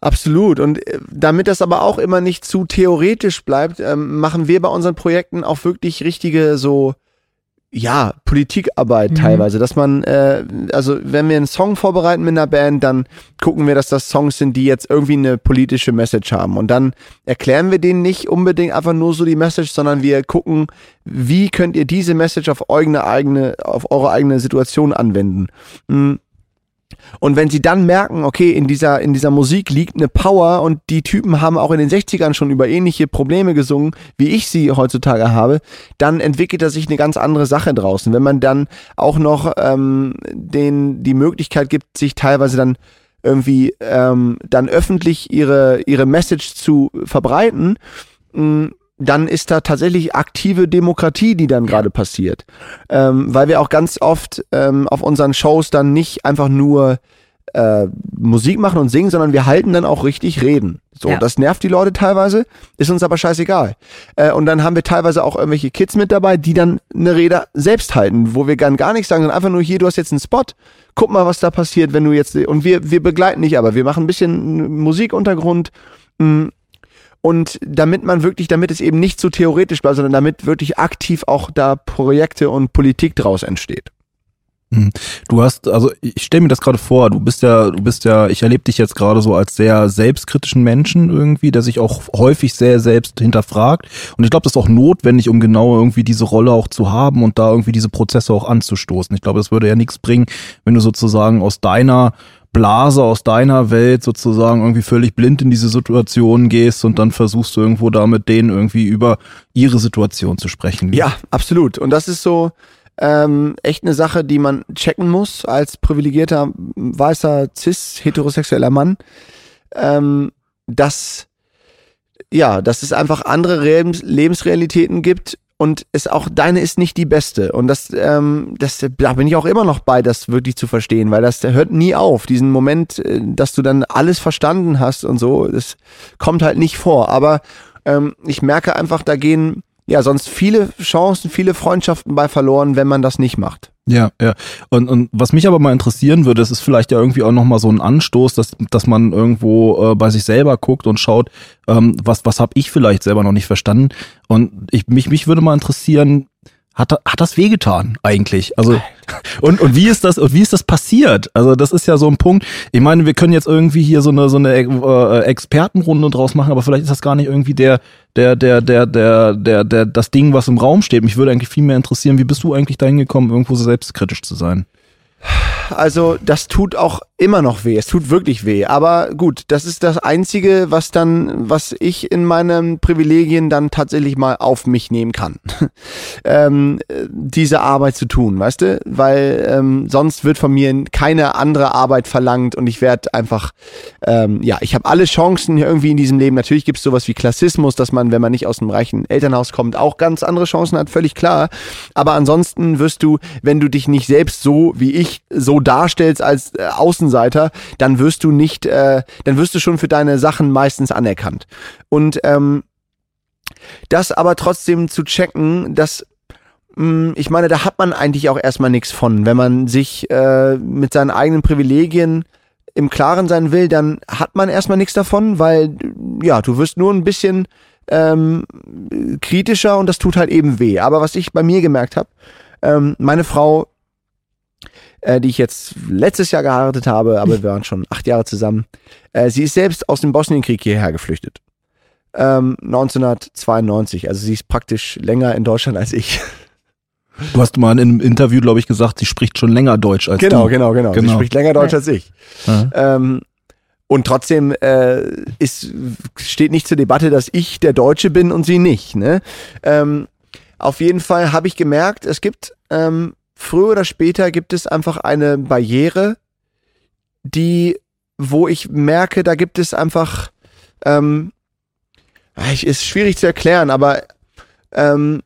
Absolut. Und äh, damit das aber auch immer nicht zu theoretisch bleibt, ähm, machen wir bei unseren Projekten auch wirklich richtige so ja, Politikarbeit mhm. teilweise, dass man, äh, also wenn wir einen Song vorbereiten mit einer Band, dann gucken wir, dass das Songs sind, die jetzt irgendwie eine politische Message haben. Und dann erklären wir denen nicht unbedingt einfach nur so die Message, sondern wir gucken, wie könnt ihr diese Message auf eure eigene, auf eure eigene Situation anwenden. Mhm. Und wenn sie dann merken, okay, in dieser, in dieser Musik liegt eine Power und die Typen haben auch in den 60ern schon über ähnliche Probleme gesungen, wie ich sie heutzutage habe, dann entwickelt er sich eine ganz andere Sache draußen. Wenn man dann auch noch ähm, den, die Möglichkeit gibt, sich teilweise dann irgendwie ähm, dann öffentlich ihre, ihre Message zu verbreiten, mh, dann ist da tatsächlich aktive Demokratie, die dann gerade passiert. Ähm, weil wir auch ganz oft ähm, auf unseren Shows dann nicht einfach nur äh, Musik machen und singen, sondern wir halten dann auch richtig reden. So, ja. das nervt die Leute teilweise, ist uns aber scheißegal. Äh, und dann haben wir teilweise auch irgendwelche Kids mit dabei, die dann eine Rede selbst halten, wo wir dann gar nichts sagen, sondern einfach nur hier, du hast jetzt einen Spot, guck mal, was da passiert, wenn du jetzt, und wir, wir begleiten nicht, aber wir machen ein bisschen Musikuntergrund, mh, mm, und damit man wirklich, damit es eben nicht so theoretisch bleibt, sondern damit wirklich aktiv auch da Projekte und Politik draus entsteht. Hm. Du hast, also ich stelle mir das gerade vor, du bist ja, du bist ja, ich erlebe dich jetzt gerade so als sehr selbstkritischen Menschen irgendwie, der sich auch häufig sehr selbst hinterfragt. Und ich glaube, das ist auch notwendig, um genau irgendwie diese Rolle auch zu haben und da irgendwie diese Prozesse auch anzustoßen. Ich glaube, das würde ja nichts bringen, wenn du sozusagen aus deiner Blase aus deiner Welt sozusagen irgendwie völlig blind in diese Situation gehst und dann versuchst du irgendwo da mit denen irgendwie über ihre Situation zu sprechen. Ja, absolut. Und das ist so ähm, echt eine Sache, die man checken muss als privilegierter weißer cis heterosexueller Mann, ähm, dass ja, dass es einfach andere Lebensrealitäten gibt und es auch deine ist nicht die beste und das ähm, das da bin ich auch immer noch bei das wirklich zu verstehen weil das der hört nie auf diesen Moment äh, dass du dann alles verstanden hast und so das kommt halt nicht vor aber ähm, ich merke einfach da gehen ja sonst viele Chancen viele Freundschaften bei verloren wenn man das nicht macht Ja, ja. Und, und was mich aber mal interessieren würde, das ist vielleicht ja irgendwie auch nochmal so ein Anstoß, dass, dass man irgendwo äh, bei sich selber guckt und schaut, ähm, was, was habe ich vielleicht selber noch nicht verstanden. Und ich, mich, mich würde mal interessieren, hat, hat das wehgetan eigentlich? Also und, und wie ist das und wie ist das passiert? Also das ist ja so ein Punkt. Ich meine, wir können jetzt irgendwie hier so eine so eine äh, Expertenrunde draus machen, aber vielleicht ist das gar nicht irgendwie der der der der der der der das Ding, was im Raum steht. Mich würde eigentlich viel mehr interessieren, wie bist du eigentlich dahin gekommen, irgendwo so selbstkritisch zu sein? Also das tut auch immer noch weh. Es tut wirklich weh. Aber gut, das ist das Einzige, was dann, was ich in meinen Privilegien dann tatsächlich mal auf mich nehmen kann. ähm, diese Arbeit zu tun, weißt du? Weil ähm, sonst wird von mir keine andere Arbeit verlangt und ich werde einfach, ähm, ja, ich habe alle Chancen irgendwie in diesem Leben. Natürlich gibt es sowas wie Klassismus, dass man, wenn man nicht aus einem reichen Elternhaus kommt, auch ganz andere Chancen hat, völlig klar. Aber ansonsten wirst du, wenn du dich nicht selbst so wie ich so darstellst als äh, Außenseiter, dann wirst du nicht, äh, dann wirst du schon für deine Sachen meistens anerkannt. Und ähm, das aber trotzdem zu checken, dass mh, ich meine, da hat man eigentlich auch erstmal nichts von. Wenn man sich äh, mit seinen eigenen Privilegien im Klaren sein will, dann hat man erstmal nichts davon, weil ja, du wirst nur ein bisschen ähm, kritischer und das tut halt eben weh. Aber was ich bei mir gemerkt habe, ähm, meine Frau äh, die ich jetzt letztes Jahr geheiratet habe, aber wir waren schon acht Jahre zusammen. Äh, sie ist selbst aus dem Bosnienkrieg hierher geflüchtet. Ähm, 1992, also sie ist praktisch länger in Deutschland als ich. Du hast mal in einem Interview, glaube ich, gesagt, sie spricht schon länger Deutsch als genau, du. Genau, genau, genau. Sie spricht länger Deutsch Ja. als ich. Ja. Ähm, und trotzdem äh, ist, steht nicht zur Debatte, dass ich der Deutsche bin und sie nicht. Ne? Ähm, auf jeden Fall habe ich gemerkt, es gibt ähm, früher oder später gibt es einfach eine Barriere, die, wo ich merke, da gibt es einfach, ähm, ich- ist schwierig zu erklären, aber ähm,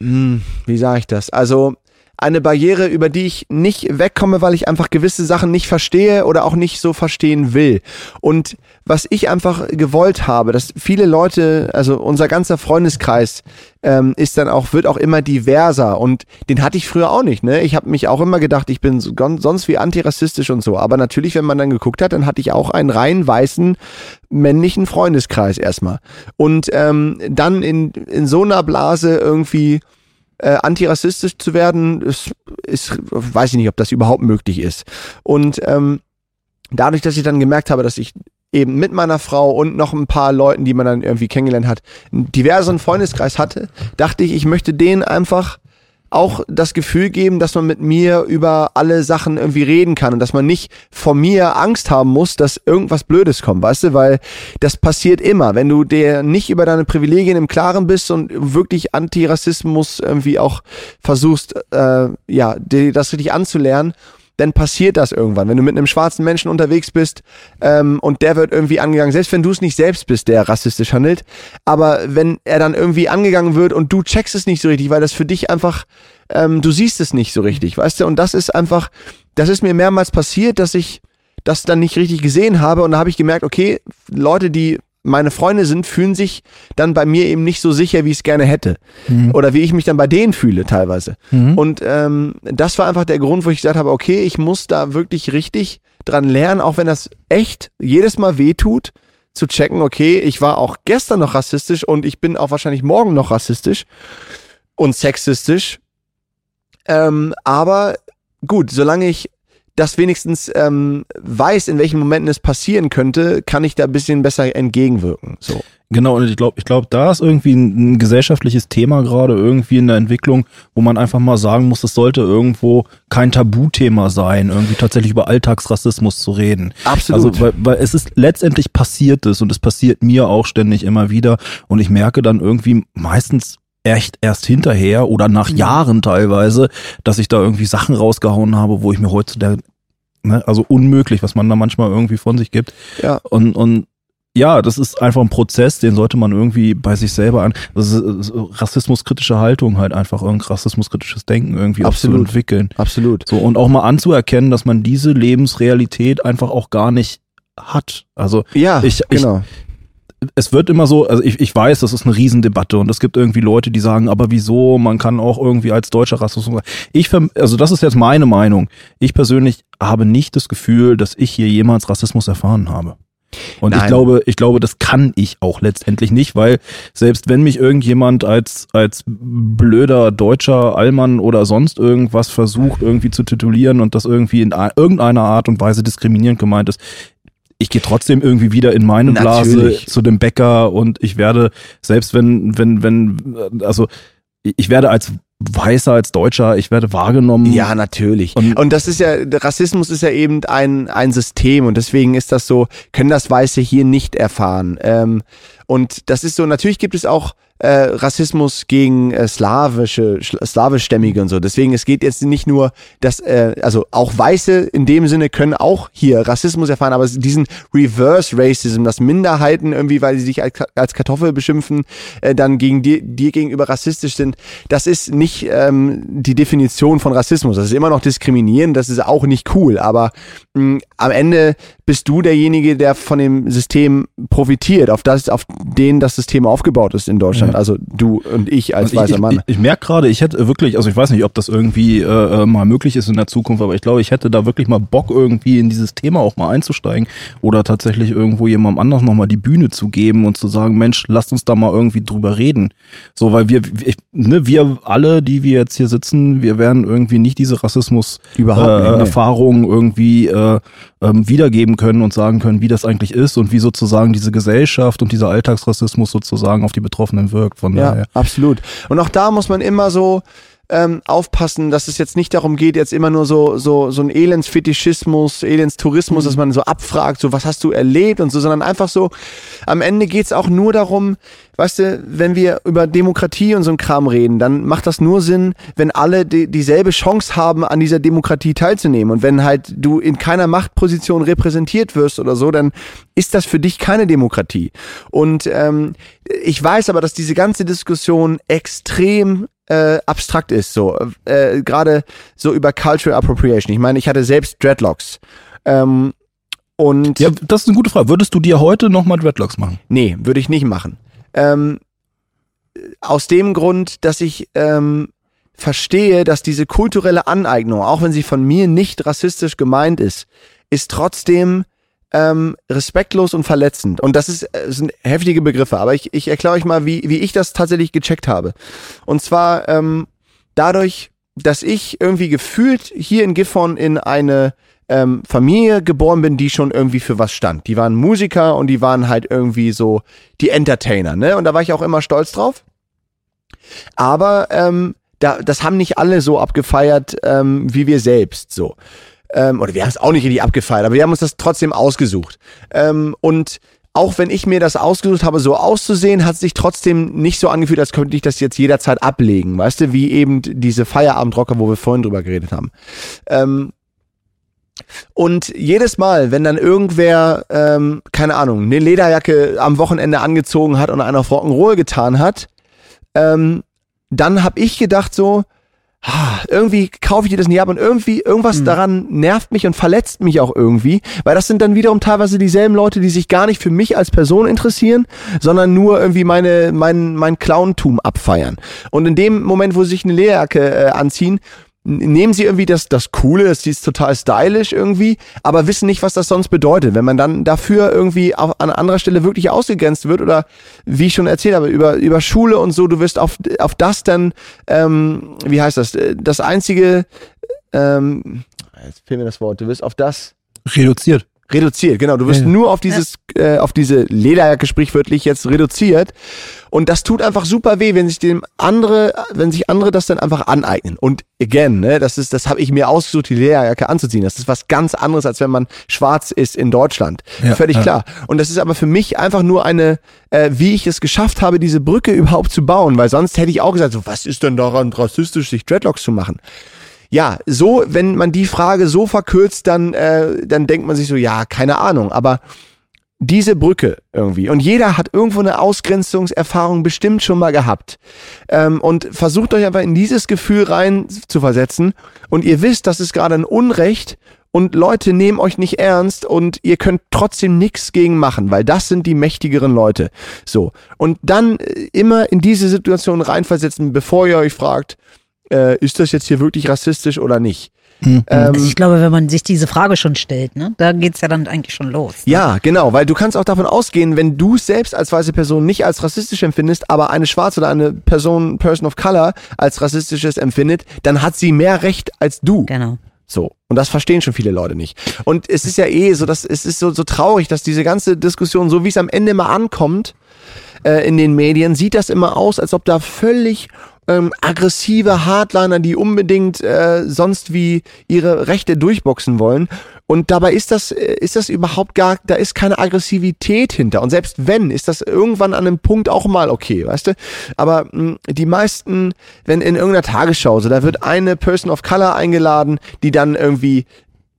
hm, wie sage ich das? Also eine Barriere, über die ich nicht wegkomme, weil ich einfach gewisse Sachen nicht verstehe oder auch nicht so verstehen will. Und was ich einfach gewollt habe, dass viele Leute, also unser ganzer Freundeskreis ähm, ist dann auch, wird auch immer diverser und den hatte ich früher auch nicht. Ne? Ich habe mich auch immer gedacht, ich bin so, sonst wie antirassistisch und so. Aber natürlich, wenn man dann geguckt hat, dann hatte ich auch einen rein weißen männlichen Freundeskreis erstmal. Und ähm, dann in, in so einer Blase irgendwie äh, antirassistisch zu werden, ist, ist, weiß ich nicht, ob das überhaupt möglich ist. Und ähm, dadurch, dass ich dann gemerkt habe, dass ich eben mit meiner Frau und noch ein paar Leuten, die man dann irgendwie kennengelernt hat, einen diversen Freundeskreis hatte, dachte ich, ich möchte denen einfach auch das Gefühl geben, dass man mit mir über alle Sachen irgendwie reden kann und dass man nicht vor mir Angst haben muss, dass irgendwas Blödes kommt, weißt du, weil das passiert immer, wenn du dir nicht über deine Privilegien im Klaren bist und wirklich Antirassismus irgendwie auch versuchst, äh, ja, dir das richtig anzulernen, dann passiert das irgendwann. Wenn du mit einem schwarzen Menschen unterwegs bist ähm, und der wird irgendwie angegangen, selbst wenn du es nicht selbst bist, der rassistisch handelt, aber wenn er dann irgendwie angegangen wird und du checkst es nicht so richtig, weil das für dich einfach, ähm, du siehst es nicht so richtig, weißt du? Und das ist einfach, das ist mir mehrmals passiert, dass ich das dann nicht richtig gesehen habe und da habe ich gemerkt, okay, Leute, die meine Freunde sind, fühlen sich dann bei mir eben nicht so sicher, wie ich es gerne hätte. Oder wie ich mich dann bei denen fühle teilweise. Und ähm, das war einfach der Grund, wo ich gesagt habe, okay, ich muss da wirklich richtig dran lernen, auch wenn das echt jedes Mal weh tut, zu checken, okay, ich war auch gestern noch rassistisch und ich bin auch wahrscheinlich morgen noch rassistisch und sexistisch. Ähm, aber gut, solange ich das wenigstens ähm, weiß, in welchen Momenten es passieren könnte, kann ich da ein bisschen besser entgegenwirken. So. Genau, und ich glaube, ich glaube, da ist irgendwie ein, ein gesellschaftliches Thema gerade irgendwie in der Entwicklung, wo man einfach mal sagen muss, es sollte irgendwo kein Tabuthema sein, irgendwie tatsächlich über Alltagsrassismus zu reden. Absolut. Also, weil, weil es ist letztendlich passiert es und es passiert mir auch ständig immer wieder und ich merke dann irgendwie meistens echt erst hinterher oder nach Jahren teilweise, dass ich da irgendwie Sachen rausgehauen habe, wo ich mir heutzutage, ne, also unmöglich, was man da manchmal irgendwie von sich gibt. Ja. Und, und ja, das ist einfach ein Prozess, den sollte man irgendwie bei sich selber an, das ist rassismuskritische Haltung halt einfach, irgend rassismuskritisches Denken irgendwie Absolut. entwickeln. Absolut. So, und auch mal anzuerkennen, dass man diese Lebensrealität einfach auch gar nicht hat. Also Ja, Ich- ich- genau. Es wird immer so, also ich, ich weiß, das ist eine Riesendebatte und es gibt irgendwie Leute, die sagen, aber wieso, man kann auch irgendwie als deutscher Rassismus. Ich, also das ist jetzt meine Meinung. Ich persönlich habe nicht das Gefühl, dass ich hier jemals Rassismus erfahren habe. Und Nein. ich glaube, ich glaube, das kann ich auch letztendlich nicht, weil selbst wenn mich irgendjemand als, als blöder deutscher Allmann oder sonst irgendwas versucht, irgendwie zu titulieren und das irgendwie in irgendeiner Art und Weise diskriminierend gemeint ist, ich gehe trotzdem irgendwie wieder in meine Blase Natürlich. zu dem Bäcker und ich werde, selbst wenn, wenn, wenn, also ich werde als weißer als Deutscher, ich werde wahrgenommen. Ja, natürlich. Und, und, das ist ja, Rassismus ist ja eben ein, ein System und deswegen ist das so, können das Weiße hier nicht erfahren. Ähm, und das ist so, natürlich gibt es auch äh, Rassismus gegen äh, slawische, slawischstämmige und so. Deswegen, es geht jetzt nicht nur, dass, äh, also auch Weiße in dem Sinne können auch hier Rassismus erfahren, aber diesen Reverse Racism, dass Minderheiten irgendwie, weil sie sich als, als Kartoffel beschimpfen, äh, dann gegen dir, dir gegenüber rassistisch sind, das ist nicht ähm, die Definition von Rassismus. Das ist immer noch diskriminieren, das ist auch nicht cool, aber mh, am Ende bist du derjenige, der von dem System profitiert, auf das, auf den das System aufgebaut ist in Deutschland. Ja. Also du und ich als und weißer ich, Mann. Ich, ich merke gerade, ich hätte wirklich, also ich weiß nicht, ob das irgendwie äh, äh, mal möglich ist in der Zukunft, aber ich glaube, ich hätte da wirklich mal Bock, irgendwie in dieses Thema auch mal einzusteigen oder tatsächlich irgendwo jemandem anders nochmal die Bühne zu geben und zu sagen, Mensch, lasst uns da mal irgendwie drüber reden. So, weil wir, ich, ne, wir alle, die wir jetzt hier sitzen, wir werden irgendwie nicht diese Rassismus-Erfahrungen äh, nee. irgendwie äh, ähm, wiedergeben können und sagen können, wie das eigentlich ist und wie sozusagen diese Gesellschaft und dieser Alltagsrassismus sozusagen auf die Betroffenen wirkt. Von ja, daher. absolut. Und auch da muss man immer so ähm, aufpassen, dass es jetzt nicht darum geht, jetzt immer nur so, so, so ein Elendsfetischismus, Elendstourismus, mhm. dass man so abfragt, so was hast du erlebt und so, sondern einfach so, am Ende geht's auch nur darum, weißt du, wenn wir über Demokratie und so ein Kram reden, dann macht das nur Sinn, wenn alle die, dieselbe Chance haben, an dieser Demokratie teilzunehmen. Und wenn halt du in keiner Machtposition repräsentiert wirst oder so, dann ist das für dich keine Demokratie. Und ähm, ich weiß aber, dass diese ganze Diskussion extrem äh, abstrakt ist, so äh, gerade so über Cultural Appropriation. Ich meine, ich hatte selbst Dreadlocks. Ähm, und ja, das ist eine gute Frage. Würdest du dir heute nochmal Dreadlocks machen? Nee, würde ich nicht machen. Ähm, aus dem Grund, dass ich ähm, verstehe, dass diese kulturelle Aneignung, auch wenn sie von mir nicht rassistisch gemeint ist, ist trotzdem ähm, respektlos und verletzend. Und das ist äh, sind heftige Begriffe, aber ich, ich erkläre euch mal, wie, wie ich das tatsächlich gecheckt habe. Und zwar ähm, dadurch, dass ich irgendwie gefühlt hier in Gifhorn in eine ähm, Familie geboren bin, die schon irgendwie für was stand. Die waren Musiker und die waren halt irgendwie so die Entertainer, ne? Und da war ich auch immer stolz drauf. Aber ähm, da, das haben nicht alle so abgefeiert ähm, wie wir selbst so. Ähm, oder wir haben es auch nicht richtig abgefeiert, aber wir haben uns das trotzdem ausgesucht. Ähm, und auch wenn ich mir das ausgesucht habe, so auszusehen, hat sich trotzdem nicht so angefühlt, als könnte ich das jetzt jederzeit ablegen. Weißt du, wie eben diese Feierabendrocker, wo wir vorhin drüber geredet haben. Ähm, und jedes Mal, wenn dann irgendwer, ähm, keine Ahnung, eine Lederjacke am Wochenende angezogen hat und einer auf Rock'n'Roll getan hat, ähm, dann habe ich gedacht so, irgendwie kaufe ich dir das nicht ab und irgendwie irgendwas mhm. daran nervt mich und verletzt mich auch irgendwie, weil das sind dann wiederum teilweise dieselben Leute, die sich gar nicht für mich als Person interessieren, sondern nur irgendwie meine mein mein Clowntum abfeiern. Und in dem Moment, wo sie sich eine Lederjacke äh, anziehen, nehmen sie irgendwie das, das Coole, das ist total stylisch irgendwie, aber wissen nicht, was das sonst bedeutet. Wenn man dann dafür irgendwie auf, an anderer Stelle wirklich ausgegrenzt wird oder wie ich schon erzählt habe, über, über Schule und so, du wirst auf, auf das dann, ähm, wie heißt das, das einzige, ähm, jetzt fehlt mir das Wort, du wirst auf das reduziert. Reduziert, genau. Du wirst ja. nur auf dieses, ja. äh, auf diese Lederjacke sprichwörtlich jetzt reduziert. Und das tut einfach super weh, wenn sich dem andere, wenn sich andere das dann einfach aneignen. Und again, ne, das ist, das habe ich mir ausgesucht, die Lederjacke anzuziehen. Das ist was ganz anderes, als wenn man schwarz ist in Deutschland. Ja, Völlig klar. Und das ist aber für mich einfach nur eine, äh, wie ich es geschafft habe, diese Brücke überhaupt zu bauen. Weil sonst hätte ich auch gesagt, so, was ist denn daran rassistisch, sich Dreadlocks zu machen? Ja, so, wenn man die Frage so verkürzt, dann, äh, dann denkt man sich so, ja, keine Ahnung. Aber diese Brücke irgendwie. Und jeder hat irgendwo eine Ausgrenzungserfahrung bestimmt schon mal gehabt. Ähm, und versucht euch einfach in dieses Gefühl rein zu versetzen. Und ihr wisst, das ist gerade ein Unrecht. und Leute nehmen euch nicht ernst und ihr könnt trotzdem nichts gegen machen, weil das sind die mächtigeren Leute. So. Und dann äh, immer in diese Situation reinversetzen, bevor ihr euch fragt, äh, ist das jetzt hier wirklich rassistisch oder nicht? Mhm. Ähm, also ich glaube, wenn man sich diese Frage schon stellt, ne, da geht's ja dann eigentlich schon los. Ne? Ja, genau, weil du kannst auch davon ausgehen, wenn du selbst als weiße Person nicht als rassistisch empfindest, aber eine schwarze oder eine Person, Person of Color als rassistisches empfindet, dann hat sie mehr Recht als du. Genau. So. Und das verstehen schon viele Leute nicht. Und es ist ja eh so, dass es ist so, so traurig, dass diese ganze Diskussion, so wie es am Ende mal ankommt, äh, in den Medien, sieht das immer aus, als ob da völlig ähm, aggressive Hardliner, die unbedingt äh, sonst wie ihre Rechte durchboxen wollen. Und dabei ist das, äh, ist das überhaupt gar, da ist keine Aggressivität hinter. Und selbst wenn, ist das irgendwann an einem Punkt auch mal okay, weißt du? Aber mh, hm, die meisten, wenn in irgendeiner Tagesschau, so, da wird eine Person of Color eingeladen, die dann irgendwie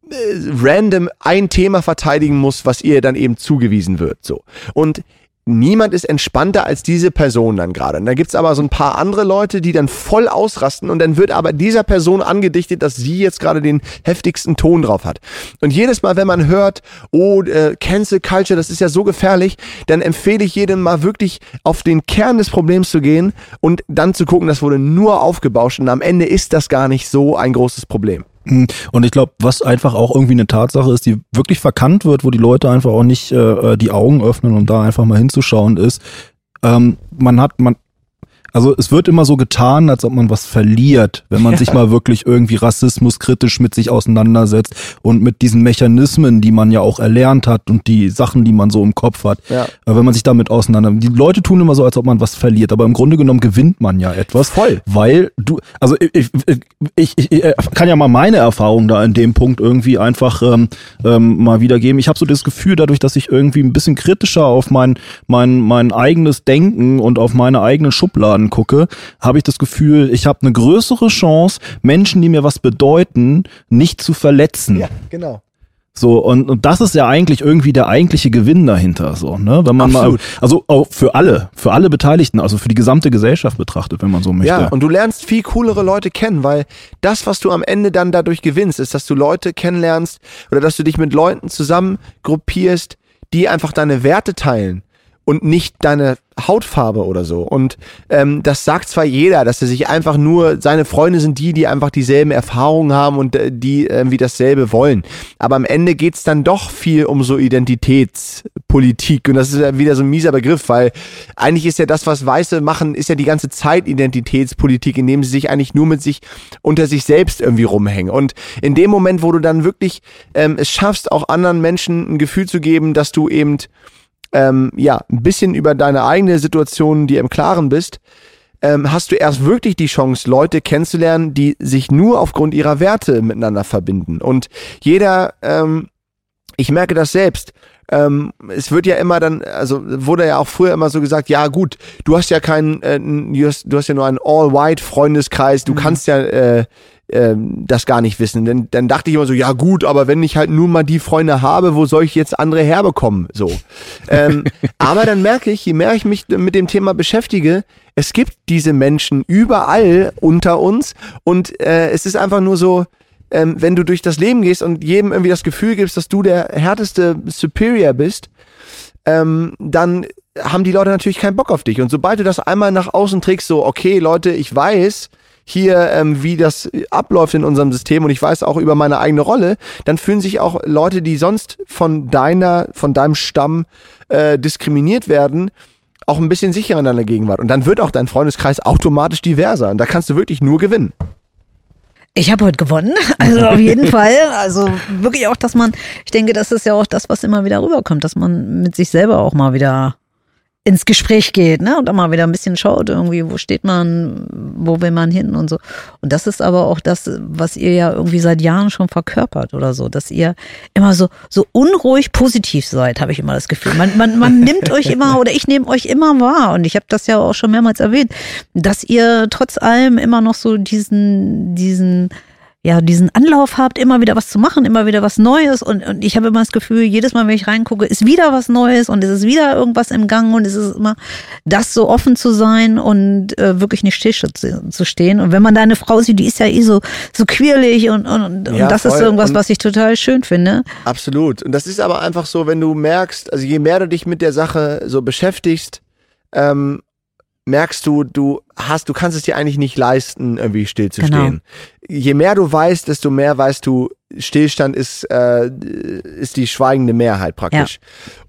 äh, random ein Thema verteidigen muss, was ihr dann eben zugewiesen wird, so. Und niemand ist entspannter als diese Person dann gerade. Und da gibt's aber so ein paar andere Leute, die dann voll ausrasten und dann wird aber dieser Person angedichtet, dass sie jetzt gerade den heftigsten Ton drauf hat. Und jedes Mal, wenn man hört, oh, äh, Cancel Culture, das ist ja so gefährlich, dann empfehle ich jedem mal wirklich auf den Kern des Problems zu gehen und dann zu gucken, das wurde nur aufgebauscht und am Ende ist das gar nicht so ein großes Problem. Hm. Und ich glaube, was einfach auch irgendwie eine Tatsache ist, die wirklich verkannt wird, wo die Leute einfach auch nicht äh, äh die Augen öffnen, um da einfach mal hinzuschauen, ist, ähm, man hat, man, also es wird immer so getan, als ob man was verliert, wenn man ja. sich mal wirklich irgendwie rassismuskritisch mit sich auseinandersetzt und mit diesen Mechanismen, die man ja auch erlernt hat und die Sachen, die man so im Kopf hat, ja. Wenn man sich damit auseinander. Die Leute tun immer so, als ob man was verliert, aber im Grunde genommen gewinnt man ja etwas. Voll. Weil du, also ich, ich, ich, ich kann ja mal meine Erfahrung da in dem Punkt irgendwie einfach ähm, ähm, mal wiedergeben. Ich habe so das Gefühl, dadurch, dass ich irgendwie ein bisschen kritischer auf mein, mein, mein eigenes Denken und auf meine eigenen Schubladen angucke, habe ich das Gefühl, ich habe eine größere Chance, Menschen, die mir was bedeuten, nicht zu verletzen. Ja, genau. So, und, und das ist ja eigentlich irgendwie der eigentliche Gewinn dahinter, so, ne? Wenn man Absolut. mal, also auch für alle, für alle Beteiligten, also für die gesamte Gesellschaft betrachtet, wenn man so möchte. Ja, und du lernst viel coolere Leute kennen, weil das, was du am Ende dann dadurch gewinnst, ist, dass du Leute kennenlernst oder dass du dich mit Leuten zusammen gruppierst, die einfach deine Werte teilen und nicht deine Hautfarbe oder so. Und ähm, das sagt zwar jeder, dass er sich einfach nur, seine Freunde sind die, die einfach dieselben Erfahrungen haben und äh, die irgendwie dasselbe wollen. Aber am Ende geht's dann doch viel um so Identitätspolitik. Und das ist ja wieder so ein mieser Begriff, weil eigentlich ist ja das, was Weiße machen, ist ja die ganze Zeit Identitätspolitik, indem sie sich eigentlich nur mit sich unter sich selbst irgendwie rumhängen. Und in dem Moment, wo du dann wirklich ähm, es schaffst, auch anderen Menschen ein Gefühl zu geben, dass du eben ähm, ja, ein bisschen über deine eigene Situation dir im Klaren bist, ähm, hast du erst wirklich die Chance, Leute kennenzulernen, die sich nur aufgrund ihrer Werte miteinander verbinden. Und jeder, ähm, ich merke das selbst, ähm, es wird ja immer dann, also wurde ja auch früher immer so gesagt, ja gut, du hast ja keinen, äh, du, hast, du hast ja nur einen All-White-Freundeskreis, du mhm. kannst ja äh, ähm, das gar nicht wissen. Denn dann dachte ich immer so, ja gut, aber wenn ich halt nur mal die Freunde habe, wo soll ich jetzt andere herbekommen? So. ähm, aber dann merke ich, je mehr ich mich mit dem Thema beschäftige, es gibt diese Menschen überall unter uns und äh, es ist einfach nur so, ähm, wenn du durch das Leben gehst und jedem irgendwie das Gefühl gibst, dass du der härteste Superior bist, ähm, dann haben die Leute natürlich keinen Bock auf dich. Und sobald du das einmal nach außen trägst, so, okay, Leute, ich weiß, hier, ähm, wie das abläuft in unserem System und ich weiß auch über meine eigene Rolle, dann fühlen sich auch Leute, die sonst von deiner, von deinem Stamm äh, diskriminiert werden, auch ein bisschen sicherer in deiner Gegenwart. Und dann wird auch dein Freundeskreis automatisch diverser. Und da kannst du wirklich nur gewinnen. Ich habe heute gewonnen, also auf jeden Fall. Also wirklich auch, dass man, ich denke, das ist ja auch das, was immer wieder rüberkommt, dass man mit sich selber auch mal wieder ins Gespräch geht, ne? Und auch mal wieder ein bisschen schaut, irgendwie, wo steht man, wo will man hin und so. Und das ist aber auch das, was ihr ja irgendwie seit Jahren schon verkörpert oder so, dass ihr immer so, so unruhig positiv seid, habe ich immer das Gefühl. Man, man, man nimmt euch immer oder ich nehme euch immer wahr. Und ich habe das ja auch schon mehrmals erwähnt, dass ihr trotz allem immer noch so diesen, diesen, ja, diesen Anlauf habt, immer wieder was zu machen, immer wieder was Neues. Und, und ich habe immer das Gefühl, jedes Mal, wenn ich reingucke, ist wieder was Neues und es ist wieder irgendwas im Gang und es ist immer das so offen zu sein und äh, wirklich nicht still zu stehen. Und wenn man da eine Frau sieht, die ist ja eh so, so quirlig und, und, Ja, und das ist voll. irgendwas, Und- was ich total schön finde. Absolut. Und das ist aber einfach so, wenn du merkst, also je mehr du dich mit der Sache so beschäftigst, ähm, merkst du, du hast, du kannst es dir eigentlich nicht leisten, irgendwie stillzustehen. Je mehr du weißt, desto mehr weißt du, Stillstand ist, äh, ist die schweigende Mehrheit praktisch.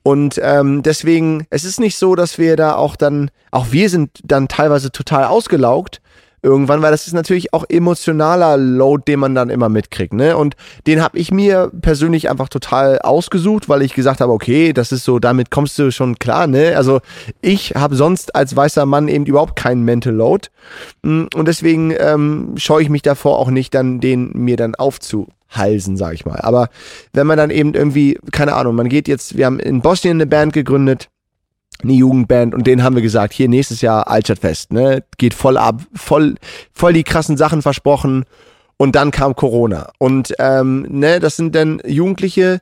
Und ähm, deswegen, es ist nicht so, dass wir da auch dann, auch wir sind dann teilweise total ausgelaugt irgendwann, weil das ist natürlich auch emotionaler Load, den man dann immer mitkriegt, ne? Und den habe ich mir persönlich einfach total ausgesucht, weil ich gesagt habe, okay, das ist so, damit kommst du schon klar, ne? Also ich habe sonst als weißer Mann eben überhaupt keinen Mental Load Mm, und deswegen ähm, scheue ich mich davor auch nicht, dann den mir dann aufzuhalsen, sag ich mal. Aber wenn man dann eben irgendwie, keine Ahnung, man geht jetzt, wir haben in Bosnien eine Band gegründet, eine Jugendband und denen haben wir gesagt, hier nächstes Jahr Altstadtfest, ne? Geht voll ab, voll, voll die krassen Sachen versprochen und dann kam Corona. Und ähm, ne, das sind dann Jugendliche,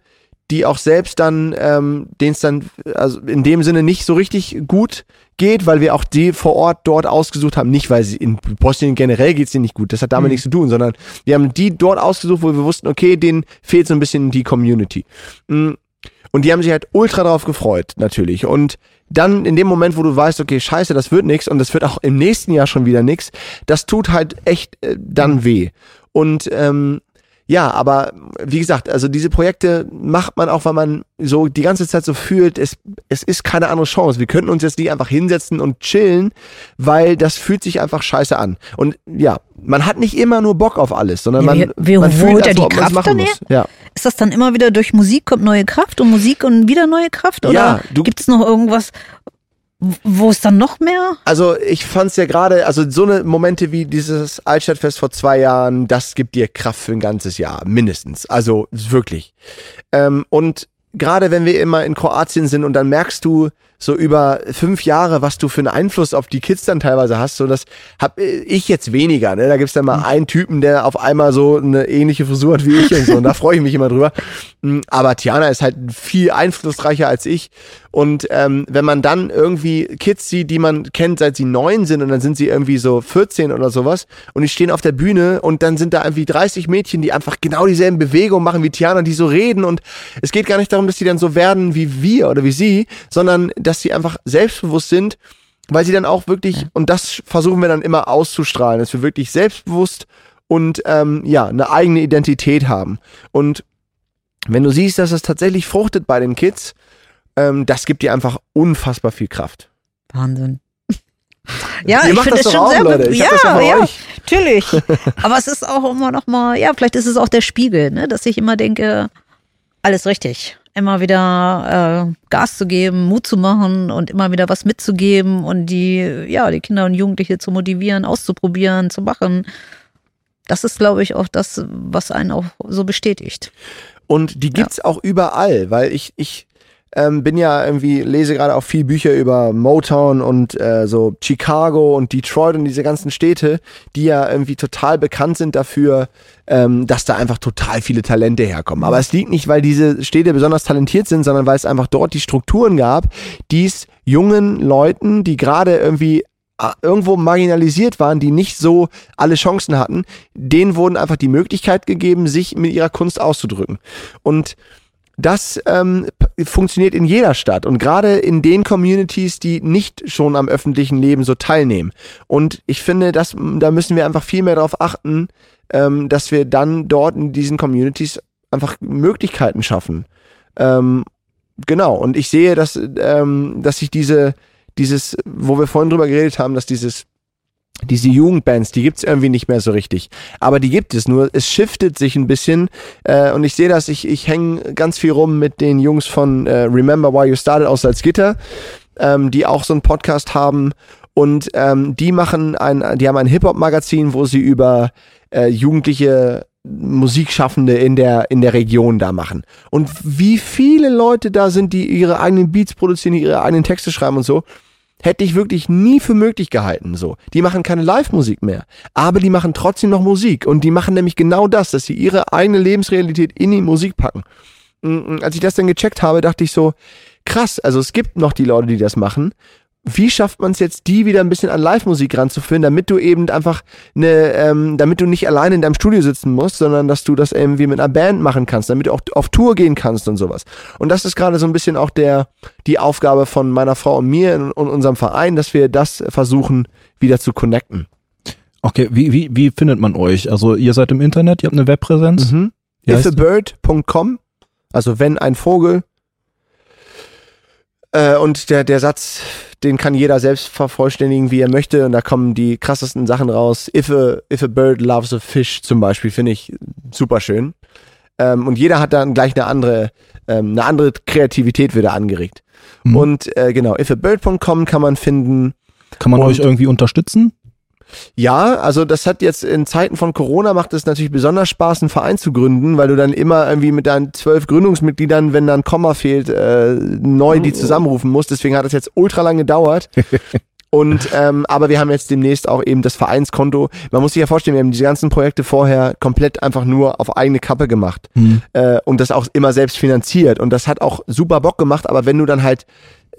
die auch selbst dann, ähm, denen es dann also in dem Sinne nicht so richtig gut geht, weil wir auch die vor Ort dort ausgesucht haben. Nicht, weil sie in Bosnien generell geht's denen nicht gut, das hat damit nichts zu tun, sondern wir haben die dort ausgesucht, wo wir wussten, okay, denen fehlt so ein bisschen die Community. Mm, Und die haben sich halt ultra drauf gefreut, natürlich. Und dann in dem Moment, wo du weißt, okay, scheiße, das wird nix und das wird auch im nächsten Jahr schon wieder nix, das tut halt echt äh, dann weh. Und ähm, ja, aber wie gesagt, also diese Projekte macht man auch, weil man so die ganze Zeit so fühlt, es, es ist keine andere Chance. Wir könnten uns jetzt nicht einfach hinsetzen und chillen, weil das fühlt sich einfach scheiße an. Und ja, man hat nicht immer nur Bock auf alles, sondern Ja, man, wie- wie man holt fühlt, er als die man Kraft machen muss. Ja. Ist das dann immer wieder durch Musik kommt neue Kraft und Musik und wieder neue Kraft? Oder Ja, gibt es noch irgendwas, wo es dann noch mehr? Also ich fand's ja gerade, also so eine Momente wie dieses Altstadtfest vor zwei Jahren, das gibt dir Kraft für ein ganzes Jahr, mindestens. Also wirklich. Ähm, und gerade wenn wir immer in Kroatien sind und dann merkst du so über fünf Jahre, was du für einen Einfluss auf die Kids dann teilweise hast, so das hab ich jetzt weniger. Ne? Da gibt's dann mal einen Typen, der auf einmal so eine ähnliche Frisur hat wie ich und so. Und da freue ich mich immer drüber. Mm, Aber Tiana ist halt viel einflussreicher als ich. Und ähm, wenn man dann irgendwie Kids sieht, die man kennt, seit sie neun sind und dann sind sie irgendwie so 14 oder sowas und die stehen auf der Bühne und dann sind da irgendwie 30 Mädchen, die einfach genau dieselben Bewegungen machen wie Tiana, die so reden und es geht gar nicht darum, dass die dann so werden wie wir oder wie sie, sondern dass sie einfach selbstbewusst sind, weil sie dann auch wirklich, und das versuchen wir dann immer auszustrahlen, dass wir wirklich selbstbewusst und ähm, ja, eine eigene Identität haben. Und wenn du siehst, dass es tatsächlich fruchtet bei den Kids, ähm, das gibt dir einfach unfassbar viel Kraft. Wahnsinn. Ja, Ihr ich finde das es schon auch, sehr Leute. Ich ja, das ja ja, euch. natürlich. Aber es ist auch immer noch mal, ja, vielleicht ist es auch der Spiegel, ne, dass ich immer denke, alles richtig. Immer wieder äh, Gas zu geben, Mut zu machen und immer wieder was mitzugeben und die, ja, die Kinder und Jugendliche zu motivieren, auszuprobieren, zu machen. Das ist, glaube ich, auch das, was einen auch so bestätigt. Und die gibt's auch überall, weil ich, ich ähm, bin ja irgendwie, lese gerade auch viel Bücher über Motown und äh, so Chicago und Detroit und diese ganzen Städte, die ja irgendwie total bekannt sind dafür, ähm, dass da einfach total viele Talente herkommen. Aber es liegt nicht, weil diese Städte besonders talentiert sind, sondern weil es einfach dort die Strukturen gab, die es jungen Leuten, die gerade irgendwie äh, irgendwo marginalisiert waren, die nicht so alle Chancen hatten, denen wurden einfach die Möglichkeit gegeben, sich mit ihrer Kunst auszudrücken. Und das ähm, funktioniert in jeder Stadt und gerade in den Communities, die nicht schon am öffentlichen Leben so teilnehmen. Und ich finde, das, da müssen wir einfach viel mehr darauf achten, ähm, dass wir dann dort in diesen Communities einfach Möglichkeiten schaffen. Ähm, genau. Und ich sehe, dass, ähm, dass sich diese, dieses, wo wir vorhin drüber geredet haben, dass dieses diese Jugendbands, die gibt's irgendwie nicht mehr so richtig. Aber die gibt es, nur es shiftet sich ein bisschen. Äh, und ich sehe das, ich, ich hänge ganz viel rum mit den Jungs von äh, Remember Why You Started aus Salzgitter, ähm, die auch so einen Podcast haben. Und ähm, die machen ein, die haben ein Hip-Hop-Magazin, wo sie über äh, jugendliche Musikschaffende in der, in der Region da machen. Und wie viele Leute da sind, die ihre eigenen Beats produzieren, ihre eigenen Texte schreiben und so. Hätte ich wirklich nie für möglich gehalten. So, die machen keine Live-Musik mehr, aber die machen trotzdem noch Musik und die machen nämlich genau das, dass sie ihre eigene Lebensrealität in die Musik packen. Und als ich das dann gecheckt habe, dachte ich so, krass, also es gibt noch die Leute, die das machen wie schafft man es jetzt, die wieder ein bisschen an Live-Musik ranzuführen, damit du eben einfach eine, ähm, damit du nicht alleine in deinem Studio sitzen musst, sondern dass du das irgendwie mit einer Band machen kannst, damit du auch auf Tour gehen kannst und sowas. Und das ist gerade so ein bisschen auch der, die Aufgabe von meiner Frau und mir und unserem Verein, dass wir das versuchen, wieder zu connecten. Okay, wie, wie, wie findet man euch? Also ihr seid im Internet, ihr habt eine Webpräsenz? Mhm. Ifabird.com, also wenn ein Vogel. Äh, und der, der Satz, den kann jeder selbst vervollständigen, wie er möchte. Und da kommen die krassesten Sachen raus. If a, if a bird loves a fish zum Beispiel, finde ich super schön. Ähm, und jeder hat dann gleich eine andere, ähm, eine andere Kreativität wieder angeregt. Mhm. Und äh, genau, ifabird.com kann man finden. Kann man euch irgendwie unterstützen? Ja, also das hat jetzt in Zeiten von Corona macht es natürlich besonders Spaß, einen Verein zu gründen, weil du dann immer irgendwie mit deinen zwölf Gründungsmitgliedern, wenn dann Komma fehlt, äh, neu die oh. zusammenrufen musst. Deswegen hat das jetzt ultra lang gedauert. Und ähm, aber wir haben jetzt demnächst auch eben das Vereinskonto. Man muss sich ja vorstellen, wir haben diese ganzen Projekte vorher komplett einfach nur auf eigene Kappe gemacht mhm. äh, und das auch immer selbst finanziert. Und das hat auch super Bock gemacht. Aber wenn du dann halt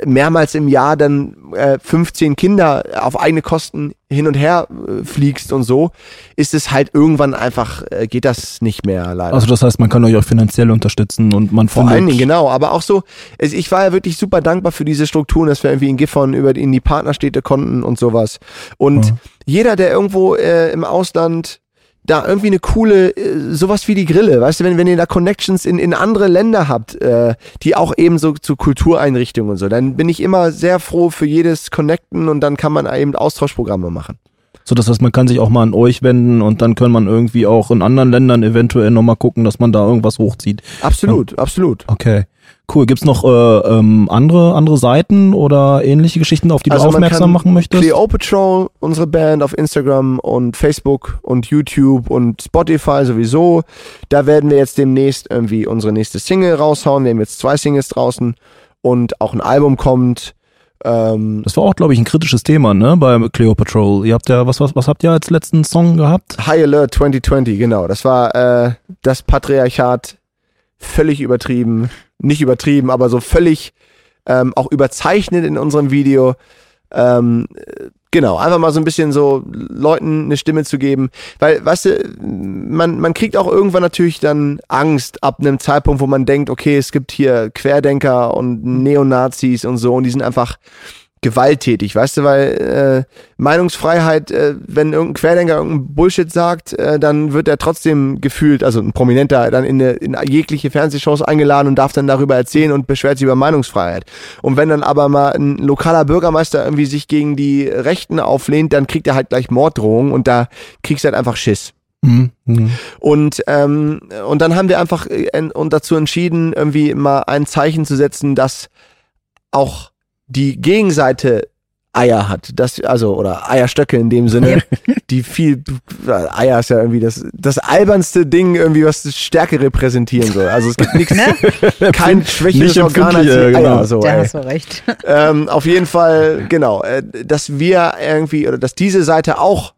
mehrmals im Jahr dann äh, 15 Kinder auf eigene Kosten hin und her äh, fliegst und so, ist es halt irgendwann einfach, äh, geht das nicht mehr leider. Also das heißt, man kann euch auch finanziell unterstützen und man Vor allen Dingen, genau, aber auch so, es, ich war ja wirklich super dankbar für diese Strukturen, dass wir irgendwie in Gifhorn über in die Partnerstädte konnten und sowas. Und ja. jeder, der irgendwo äh, im Ausland da irgendwie eine coole, äh, sowas wie die Grille, weißt du, wenn, wenn ihr da Connections in, in andere Länder habt, äh, die auch eben so zu Kultureinrichtungen und so, dann bin ich immer sehr froh für jedes Connecten und dann kann man eben Austauschprogramme machen. So, das heißt, man kann sich auch mal an euch wenden und dann kann man irgendwie auch in anderen Ländern eventuell nochmal gucken, dass man da irgendwas hochzieht. Absolut, ja. absolut. Okay. Cool. Gibt's noch äh, ähm, andere, andere Seiten oder ähnliche Geschichten, auf die also du aufmerksam machen möchtest? Cleo Patrol, unsere Band auf Instagram und Facebook und YouTube und Spotify sowieso. Da werden wir jetzt demnächst irgendwie unsere nächste Single raushauen. Wir haben jetzt zwei Singles draußen und auch ein Album kommt. Ähm, das war auch, glaube ich, ein kritisches Thema, ne, bei Cleo Patrol. Ihr habt ja, was, was, was habt ihr als letzten Song gehabt? High Alert 2020, genau. Das war äh, das Patriarchat völlig übertrieben nicht übertrieben, aber so völlig ähm, auch überzeichnet in unserem Video. Ähm, genau, einfach mal so ein bisschen so Leuten eine Stimme zu geben. Weil, weißt du, man, man kriegt auch irgendwann natürlich dann Angst ab einem Zeitpunkt, wo man denkt, okay, es gibt hier Querdenker und Neonazis und so und die sind einfach gewalttätig, weißt du, weil äh, Meinungsfreiheit, äh, wenn irgendein Querdenker irgendein Bullshit sagt, äh, dann wird er trotzdem gefühlt, also ein Prominenter, dann in, eine, in jegliche Fernsehshows eingeladen und darf dann darüber erzählen und beschwert sich über Meinungsfreiheit. Und wenn dann aber mal ein lokaler Bürgermeister irgendwie sich gegen die Rechten auflehnt, dann kriegt er halt gleich Morddrohungen und da kriegst du halt einfach Schiss. Mhm. Mhm. Und ähm, und dann haben wir einfach äh, und dazu entschieden, irgendwie mal ein Zeichen zu setzen, dass auch die Gegenseite Eier hat, das also oder Eierstöcke in dem Sinne, die viel Eier ist ja irgendwie das das albernste Ding irgendwie was Stärke repräsentieren soll. Also es gibt nichts ne? kein schwächeres Organ als Eier genau. so. Da hast du recht. Ähm, auf jeden Fall genau, äh, dass wir irgendwie oder dass diese Seite auch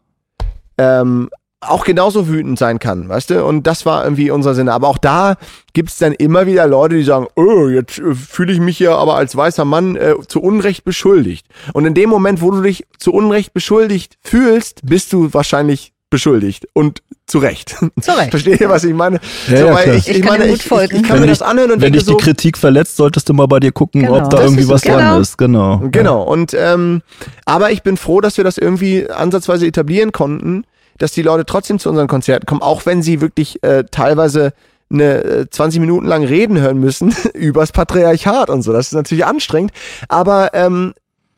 ähm, auch genauso wütend sein kann, weißt du? Und das war irgendwie unser Sinne. Aber auch da gibt's dann immer wieder Leute, die sagen, oh, jetzt äh, fühle ich mich ja aber als weißer Mann äh, zu Unrecht beschuldigt. Und in dem Moment, wo du dich zu Unrecht beschuldigt fühlst, bist du wahrscheinlich beschuldigt und zu Recht. Zu Recht. Versteht ihr, was ich meine? Ja, so, ja, ich, ich, ich, meine, ich, ich, ich kann wenn mir das anhören und Wenn dich so, die Kritik verletzt, solltest du mal bei dir gucken, genau. ob da das irgendwie was genau. dran ist. Genau. Genau. Und ähm, aber ich bin froh, dass wir das irgendwie ansatzweise etablieren konnten dass die Leute trotzdem zu unseren Konzerten kommen, auch wenn sie wirklich äh, teilweise eine äh, 20 Minuten lang reden hören müssen übers Patriarchat und so. Das ist natürlich anstrengend, aber ähm,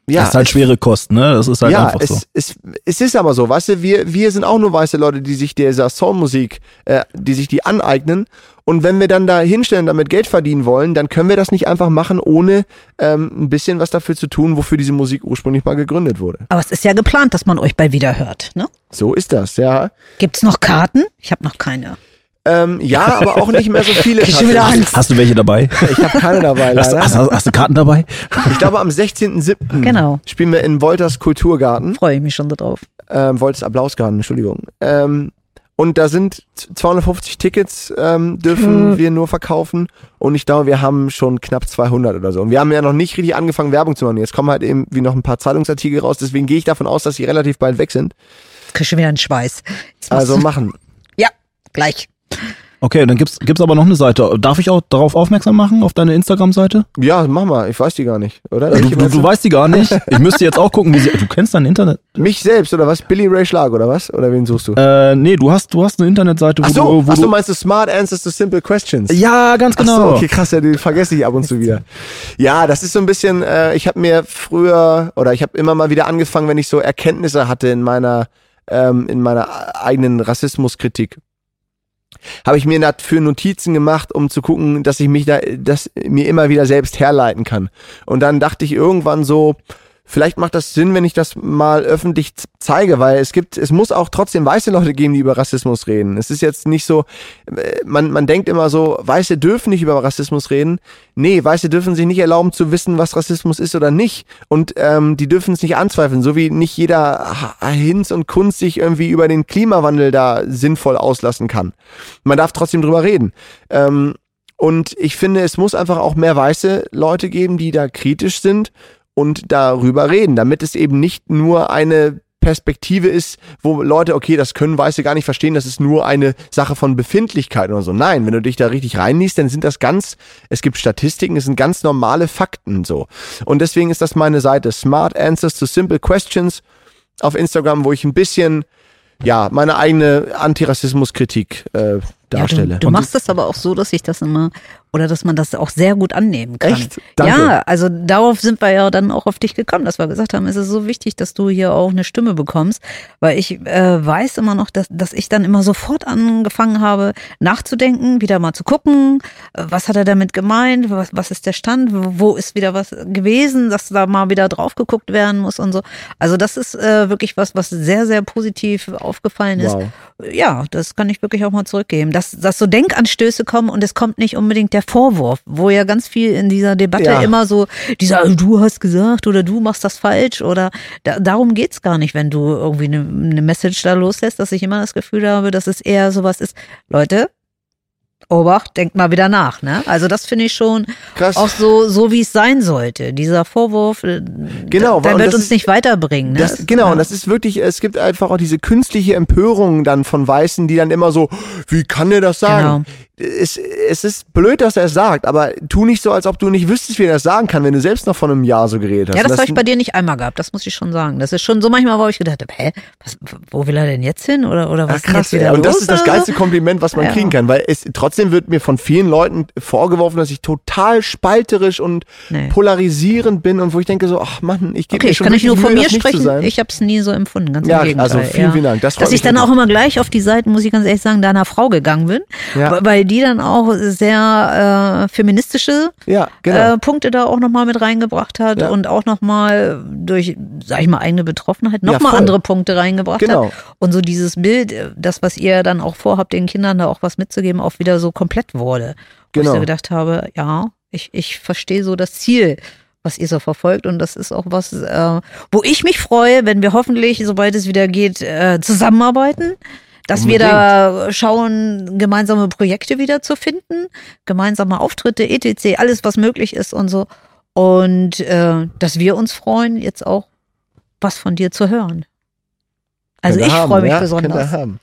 ja, das ist halt schwere Kosten, ne? Das ist halt ja, einfach es, so. Es, es ist aber so, weißt du, wir, wir sind auch nur weiße Leute, die sich dieser Soulmusik, äh, die sich die aneignen. Und wenn wir dann da hinstellen, damit Geld verdienen wollen, dann können wir das nicht einfach machen, ohne ähm, ein bisschen was dafür zu tun, wofür diese Musik ursprünglich mal gegründet wurde. Aber es ist ja geplant, dass man euch bei wieder hört, ne? So ist das, ja. Gibt's noch Karten? Ich habe noch keine. Ähm, ja, aber auch nicht mehr so viele. Ich schon wieder. Angst. Hast du welche dabei? Ich habe keine dabei, Hast, leider. hast, hast, hast du Karten dabei? Ich glaube, am 16.07. Genau. spielen wir in Wolters Kulturgarten. Freue ich mich schon drauf. Ähm, Wolters Applausgarten, Entschuldigung. Ähm, und da sind 250 Tickets, ähm, dürfen Hm. wir nur verkaufen. Und ich glaube, wir haben schon knapp 200 oder so. Und wir haben ja noch nicht richtig angefangen, Werbung zu machen. Jetzt kommen halt eben wie noch ein paar Zeitungsartikel raus. Deswegen gehe ich davon aus, dass sie relativ bald weg sind. Jetzt krieg ich schon wieder einen Schweiß. Also du- machen. ja, gleich. Okay, dann gibt's gibt's aber noch eine Seite. Darf ich auch darauf aufmerksam machen, auf deine Instagram-Seite? Ja, mach mal. Ich weiß die gar nicht, oder? Du, du, du weißt die gar nicht. Ich müsste jetzt auch gucken, wie sie. Du kennst dein Internet? Mich selbst, oder was? Billy Ray Schlag, oder was? Oder wen suchst du? Äh, nee, du hast, du hast eine Internetseite, wo Ach so, du. Wo ach so, du meinst du Smart Answers to Simple Questions? ja, ganz Ach so, genau. okay, krass, ja, die vergesse ich ab und zu wieder. Ja, das ist so ein bisschen, äh, ich habe mir früher, oder ich habe immer mal wieder angefangen, wenn ich so Erkenntnisse hatte in meiner, ähm, in meiner eigenen Rassismuskritik. Habe ich mir dafür Notizen gemacht, um zu gucken, dass ich mich da, das mir immer wieder selbst herleiten kann. Und dann dachte ich irgendwann so, vielleicht macht das Sinn, wenn ich das mal öffentlich zeige, weil es gibt, es muss auch trotzdem weiße Leute geben, die über Rassismus reden. Es ist jetzt nicht so, äh, man, man denkt immer so, Weiße dürfen nicht über Rassismus reden. Nee, Weiße dürfen sich nicht erlauben zu wissen, was Rassismus ist oder nicht. Und ähm, die dürfen es nicht anzweifeln, so wie nicht jeder Hinz und Kunst sich irgendwie über den Klimawandel da sinnvoll auslassen kann. Man darf trotzdem drüber reden. Ähm, und ich finde, es muss einfach auch mehr weiße Leute geben, die da kritisch sind und darüber reden, damit es eben nicht nur eine Perspektive ist, wo Leute, okay, das können Weiße gar nicht verstehen, das ist nur eine Sache von Befindlichkeit oder so. Nein, wenn du dich da richtig reinliest, dann sind das ganz, es gibt Statistiken, es sind ganz normale Fakten so. Und deswegen ist das meine Seite Smart Answers to Simple Questions auf Instagram, wo ich ein bisschen, ja, meine eigene Antirassismuskritik äh, darstelle. Ja, du, du machst das aber auch so, dass ich das immer oder dass man das auch sehr gut annehmen kann. Echt? Danke. Ja, also darauf sind wir ja dann auch auf dich gekommen, dass wir gesagt haben, es ist so wichtig, dass du hier auch eine Stimme bekommst, weil ich äh, weiß immer noch, dass, dass ich dann immer sofort angefangen habe, nachzudenken, wieder mal zu gucken, äh, was hat er damit gemeint, was, was ist der Stand, wo wo ist wieder was gewesen, dass da mal wieder drauf geguckt werden muss und so. Also das ist äh, wirklich was, was sehr, sehr positiv aufgefallen ist. Wow. Ja, das kann ich wirklich auch mal zurückgeben. Dass, dass so Denkanstöße kommen und es kommt nicht unbedingt der Vorwurf, wo ja ganz viel in dieser Debatte Ja. immer so, dieser, du hast gesagt oder du machst das falsch oder da, darum geht's gar nicht, wenn du irgendwie eine, eine Message da loslässt, dass ich immer das Gefühl habe, dass es eher sowas ist. Leute, Obacht, denkt mal wieder nach, ne? Also das finde ich schon Krass. auch so, so wie es sein sollte. Dieser Vorwurf, äh, Genau, der wird das uns ist- nicht weiterbringen. Ne? Das, genau, und das ist wirklich, es gibt einfach auch diese künstliche Empörung dann von Weißen, die dann immer so, wie kann der das sagen? Es, es ist blöd, dass er es sagt, aber tu nicht so, als ob du nicht wüsstest, wie er das sagen kann, wenn du selbst noch von einem Jahr so geredet hast. Ja, das Und habe ich bei dir nicht einmal gehabt, das muss ich schon sagen. Das ist schon so manchmal, wo ich gedacht habe, hä, was, wo will er denn jetzt hin? Oder, oder was ist denn krass, jetzt wieder ey. und das los ist das oder so? geilste Kompliment, was man Ja. kriegen kann, weil es trotzdem wird mir von vielen Leuten vorgeworfen, dass ich total spalterisch und Nee. polarisierend bin und wo ich denke so, ach Mann, ich gebe Okay, mir ich schon kann nicht wirklich nur von Mühe, mir sprechen. Ich habe es nie so empfunden, ganz Ja, im Gegenteil. also vielen, ja. vielen Dank. Das Dass ich dann auch immer gleich auf die Seiten, muss ich ganz ehrlich sagen, deiner Frau gegangen bin, Ja. weil- die dann auch sehr äh, feministische ja, genau. äh, Punkte da auch nochmal mit reingebracht hat Ja. und auch nochmal durch, sag ich mal, eigene Betroffenheit nochmal andere Punkte reingebracht Genau. hat. Und so dieses Bild, äh, das, was ihr dann auch vorhabt, den Kindern da auch was mitzugeben, auch wieder so komplett wurde. Wo ich Genau. so gedacht habe, ja, ich, ich verstehe so das Ziel, was ihr so verfolgt. Und das ist auch was, äh, wo ich mich freue, wenn wir hoffentlich, sobald es wieder geht, äh, zusammenarbeiten. Dass wir da schauen, gemeinsame Projekte wieder zu finden, gemeinsame Auftritte, etc., alles, was möglich ist und so. Und äh, dass wir uns freuen, jetzt auch was von dir zu hören. Also ihr ich freue mich ja? Besonders. haben.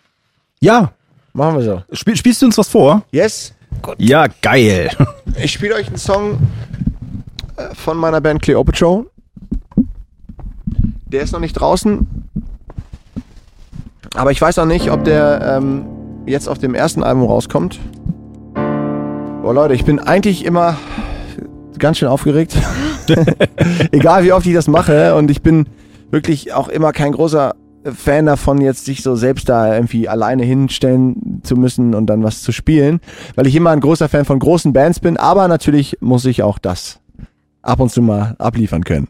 Ja, Machen wir so. Spiel, spielst du uns was vor? Yes. Ja, geil. Ich spiele euch einen Song äh, von meiner Band Cleopatra. Der ist noch nicht draußen. Aber ich weiß auch nicht, ob der ähm, jetzt auf dem ersten Album rauskommt. Boah, Leute, ich bin eigentlich immer ganz schön aufgeregt. Egal wie oft ich das mache. Und ich bin wirklich auch immer kein großer Fan davon, jetzt sich so selbst da irgendwie alleine hinstellen zu müssen und dann was zu spielen. Weil ich immer ein großer Fan von großen Bands bin. Aber natürlich muss ich auch das ab und zu mal abliefern können.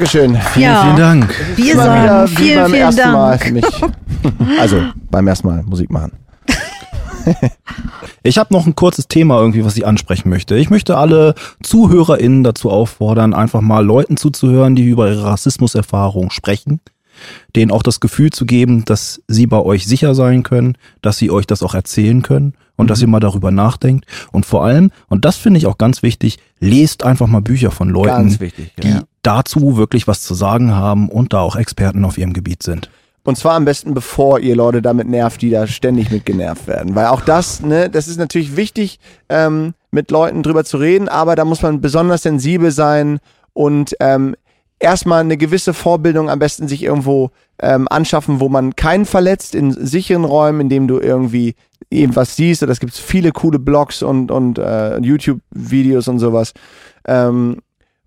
Dankeschön. Vielen, Ja. vielen Dank. Wir sagen wieder wie vielen, beim vielen ersten Mal Dank. für mich. Also beim ersten Mal Musik machen. Ich habe noch ein kurzes Thema irgendwie, was ich ansprechen möchte. Ich möchte alle ZuhörerInnen dazu auffordern, einfach mal Leuten zuzuhören, die über ihre Rassismuserfahrung sprechen, denen auch das Gefühl zu geben, dass sie bei euch sicher sein können, dass sie euch das auch erzählen können und dass ihr mal darüber nachdenkt. Und vor allem, und das finde ich auch ganz wichtig, lest einfach mal Bücher von Leuten, Ganz wichtig. die ja. Dazu wirklich was zu sagen haben und da auch Experten auf ihrem Gebiet sind. Und zwar am besten, bevor ihr Leute damit nervt, die da ständig mit genervt werden. Weil auch das, ne, das ist natürlich wichtig, ähm, mit Leuten drüber zu reden, aber da muss man besonders sensibel sein und ähm, erstmal eine gewisse Vorbildung am besten sich irgendwo ähm, anschaffen, wo man keinen verletzt, in sicheren Räumen, in dem du irgendwie irgendwas siehst. Oder es gibt viele coole Blogs und, und äh, YouTube-Videos und sowas. Ähm,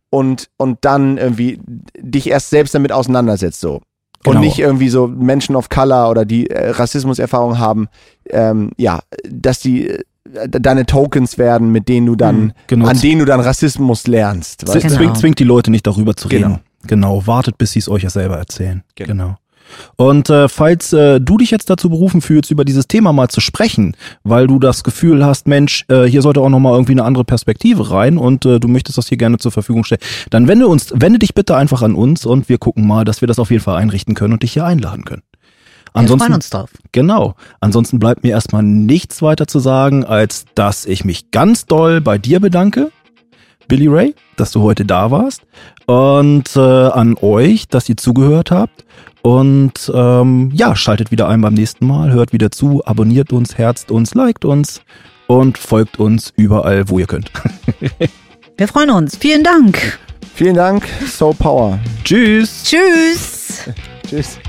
und, und dann irgendwie dich erst selbst damit auseinandersetzt, so. Und Genau. nicht irgendwie so Menschen of Color oder die äh, Rassismuserfahrung haben, ähm, ja, dass die äh, deine Tokens werden, mit denen du dann, Genau. an denen du dann Rassismus lernst. Genau. Zwingt, zwingt die Leute nicht darüber zu Genau. reden. Genau, wartet, bis sie es euch ja selber erzählen. Genau. Und äh, falls äh, du dich jetzt dazu berufen fühlst, über dieses Thema mal zu sprechen, weil du das Gefühl hast, Mensch, äh, hier sollte auch nochmal irgendwie eine andere Perspektive rein und äh, du möchtest das hier gerne zur Verfügung stellen, dann wende uns, wende dich bitte einfach an uns und wir gucken mal, dass wir das auf jeden Fall einrichten können und dich hier einladen können. Wir freuen Ansonsten, uns drauf. Genau. Ansonsten bleibt mir erstmal nichts weiter zu sagen, als dass ich mich ganz doll bei dir bedanke, Billy Ray, dass du heute da warst. Und äh, an euch, dass ihr zugehört habt. Und ähm, ja, schaltet wieder ein beim nächsten Mal, hört wieder zu, abonniert uns, herzt uns, liked uns und folgt uns überall, wo ihr könnt. Wir freuen uns. Vielen Dank. Vielen Dank, Soul Power. Tschüss. Tschüss. Tschüss.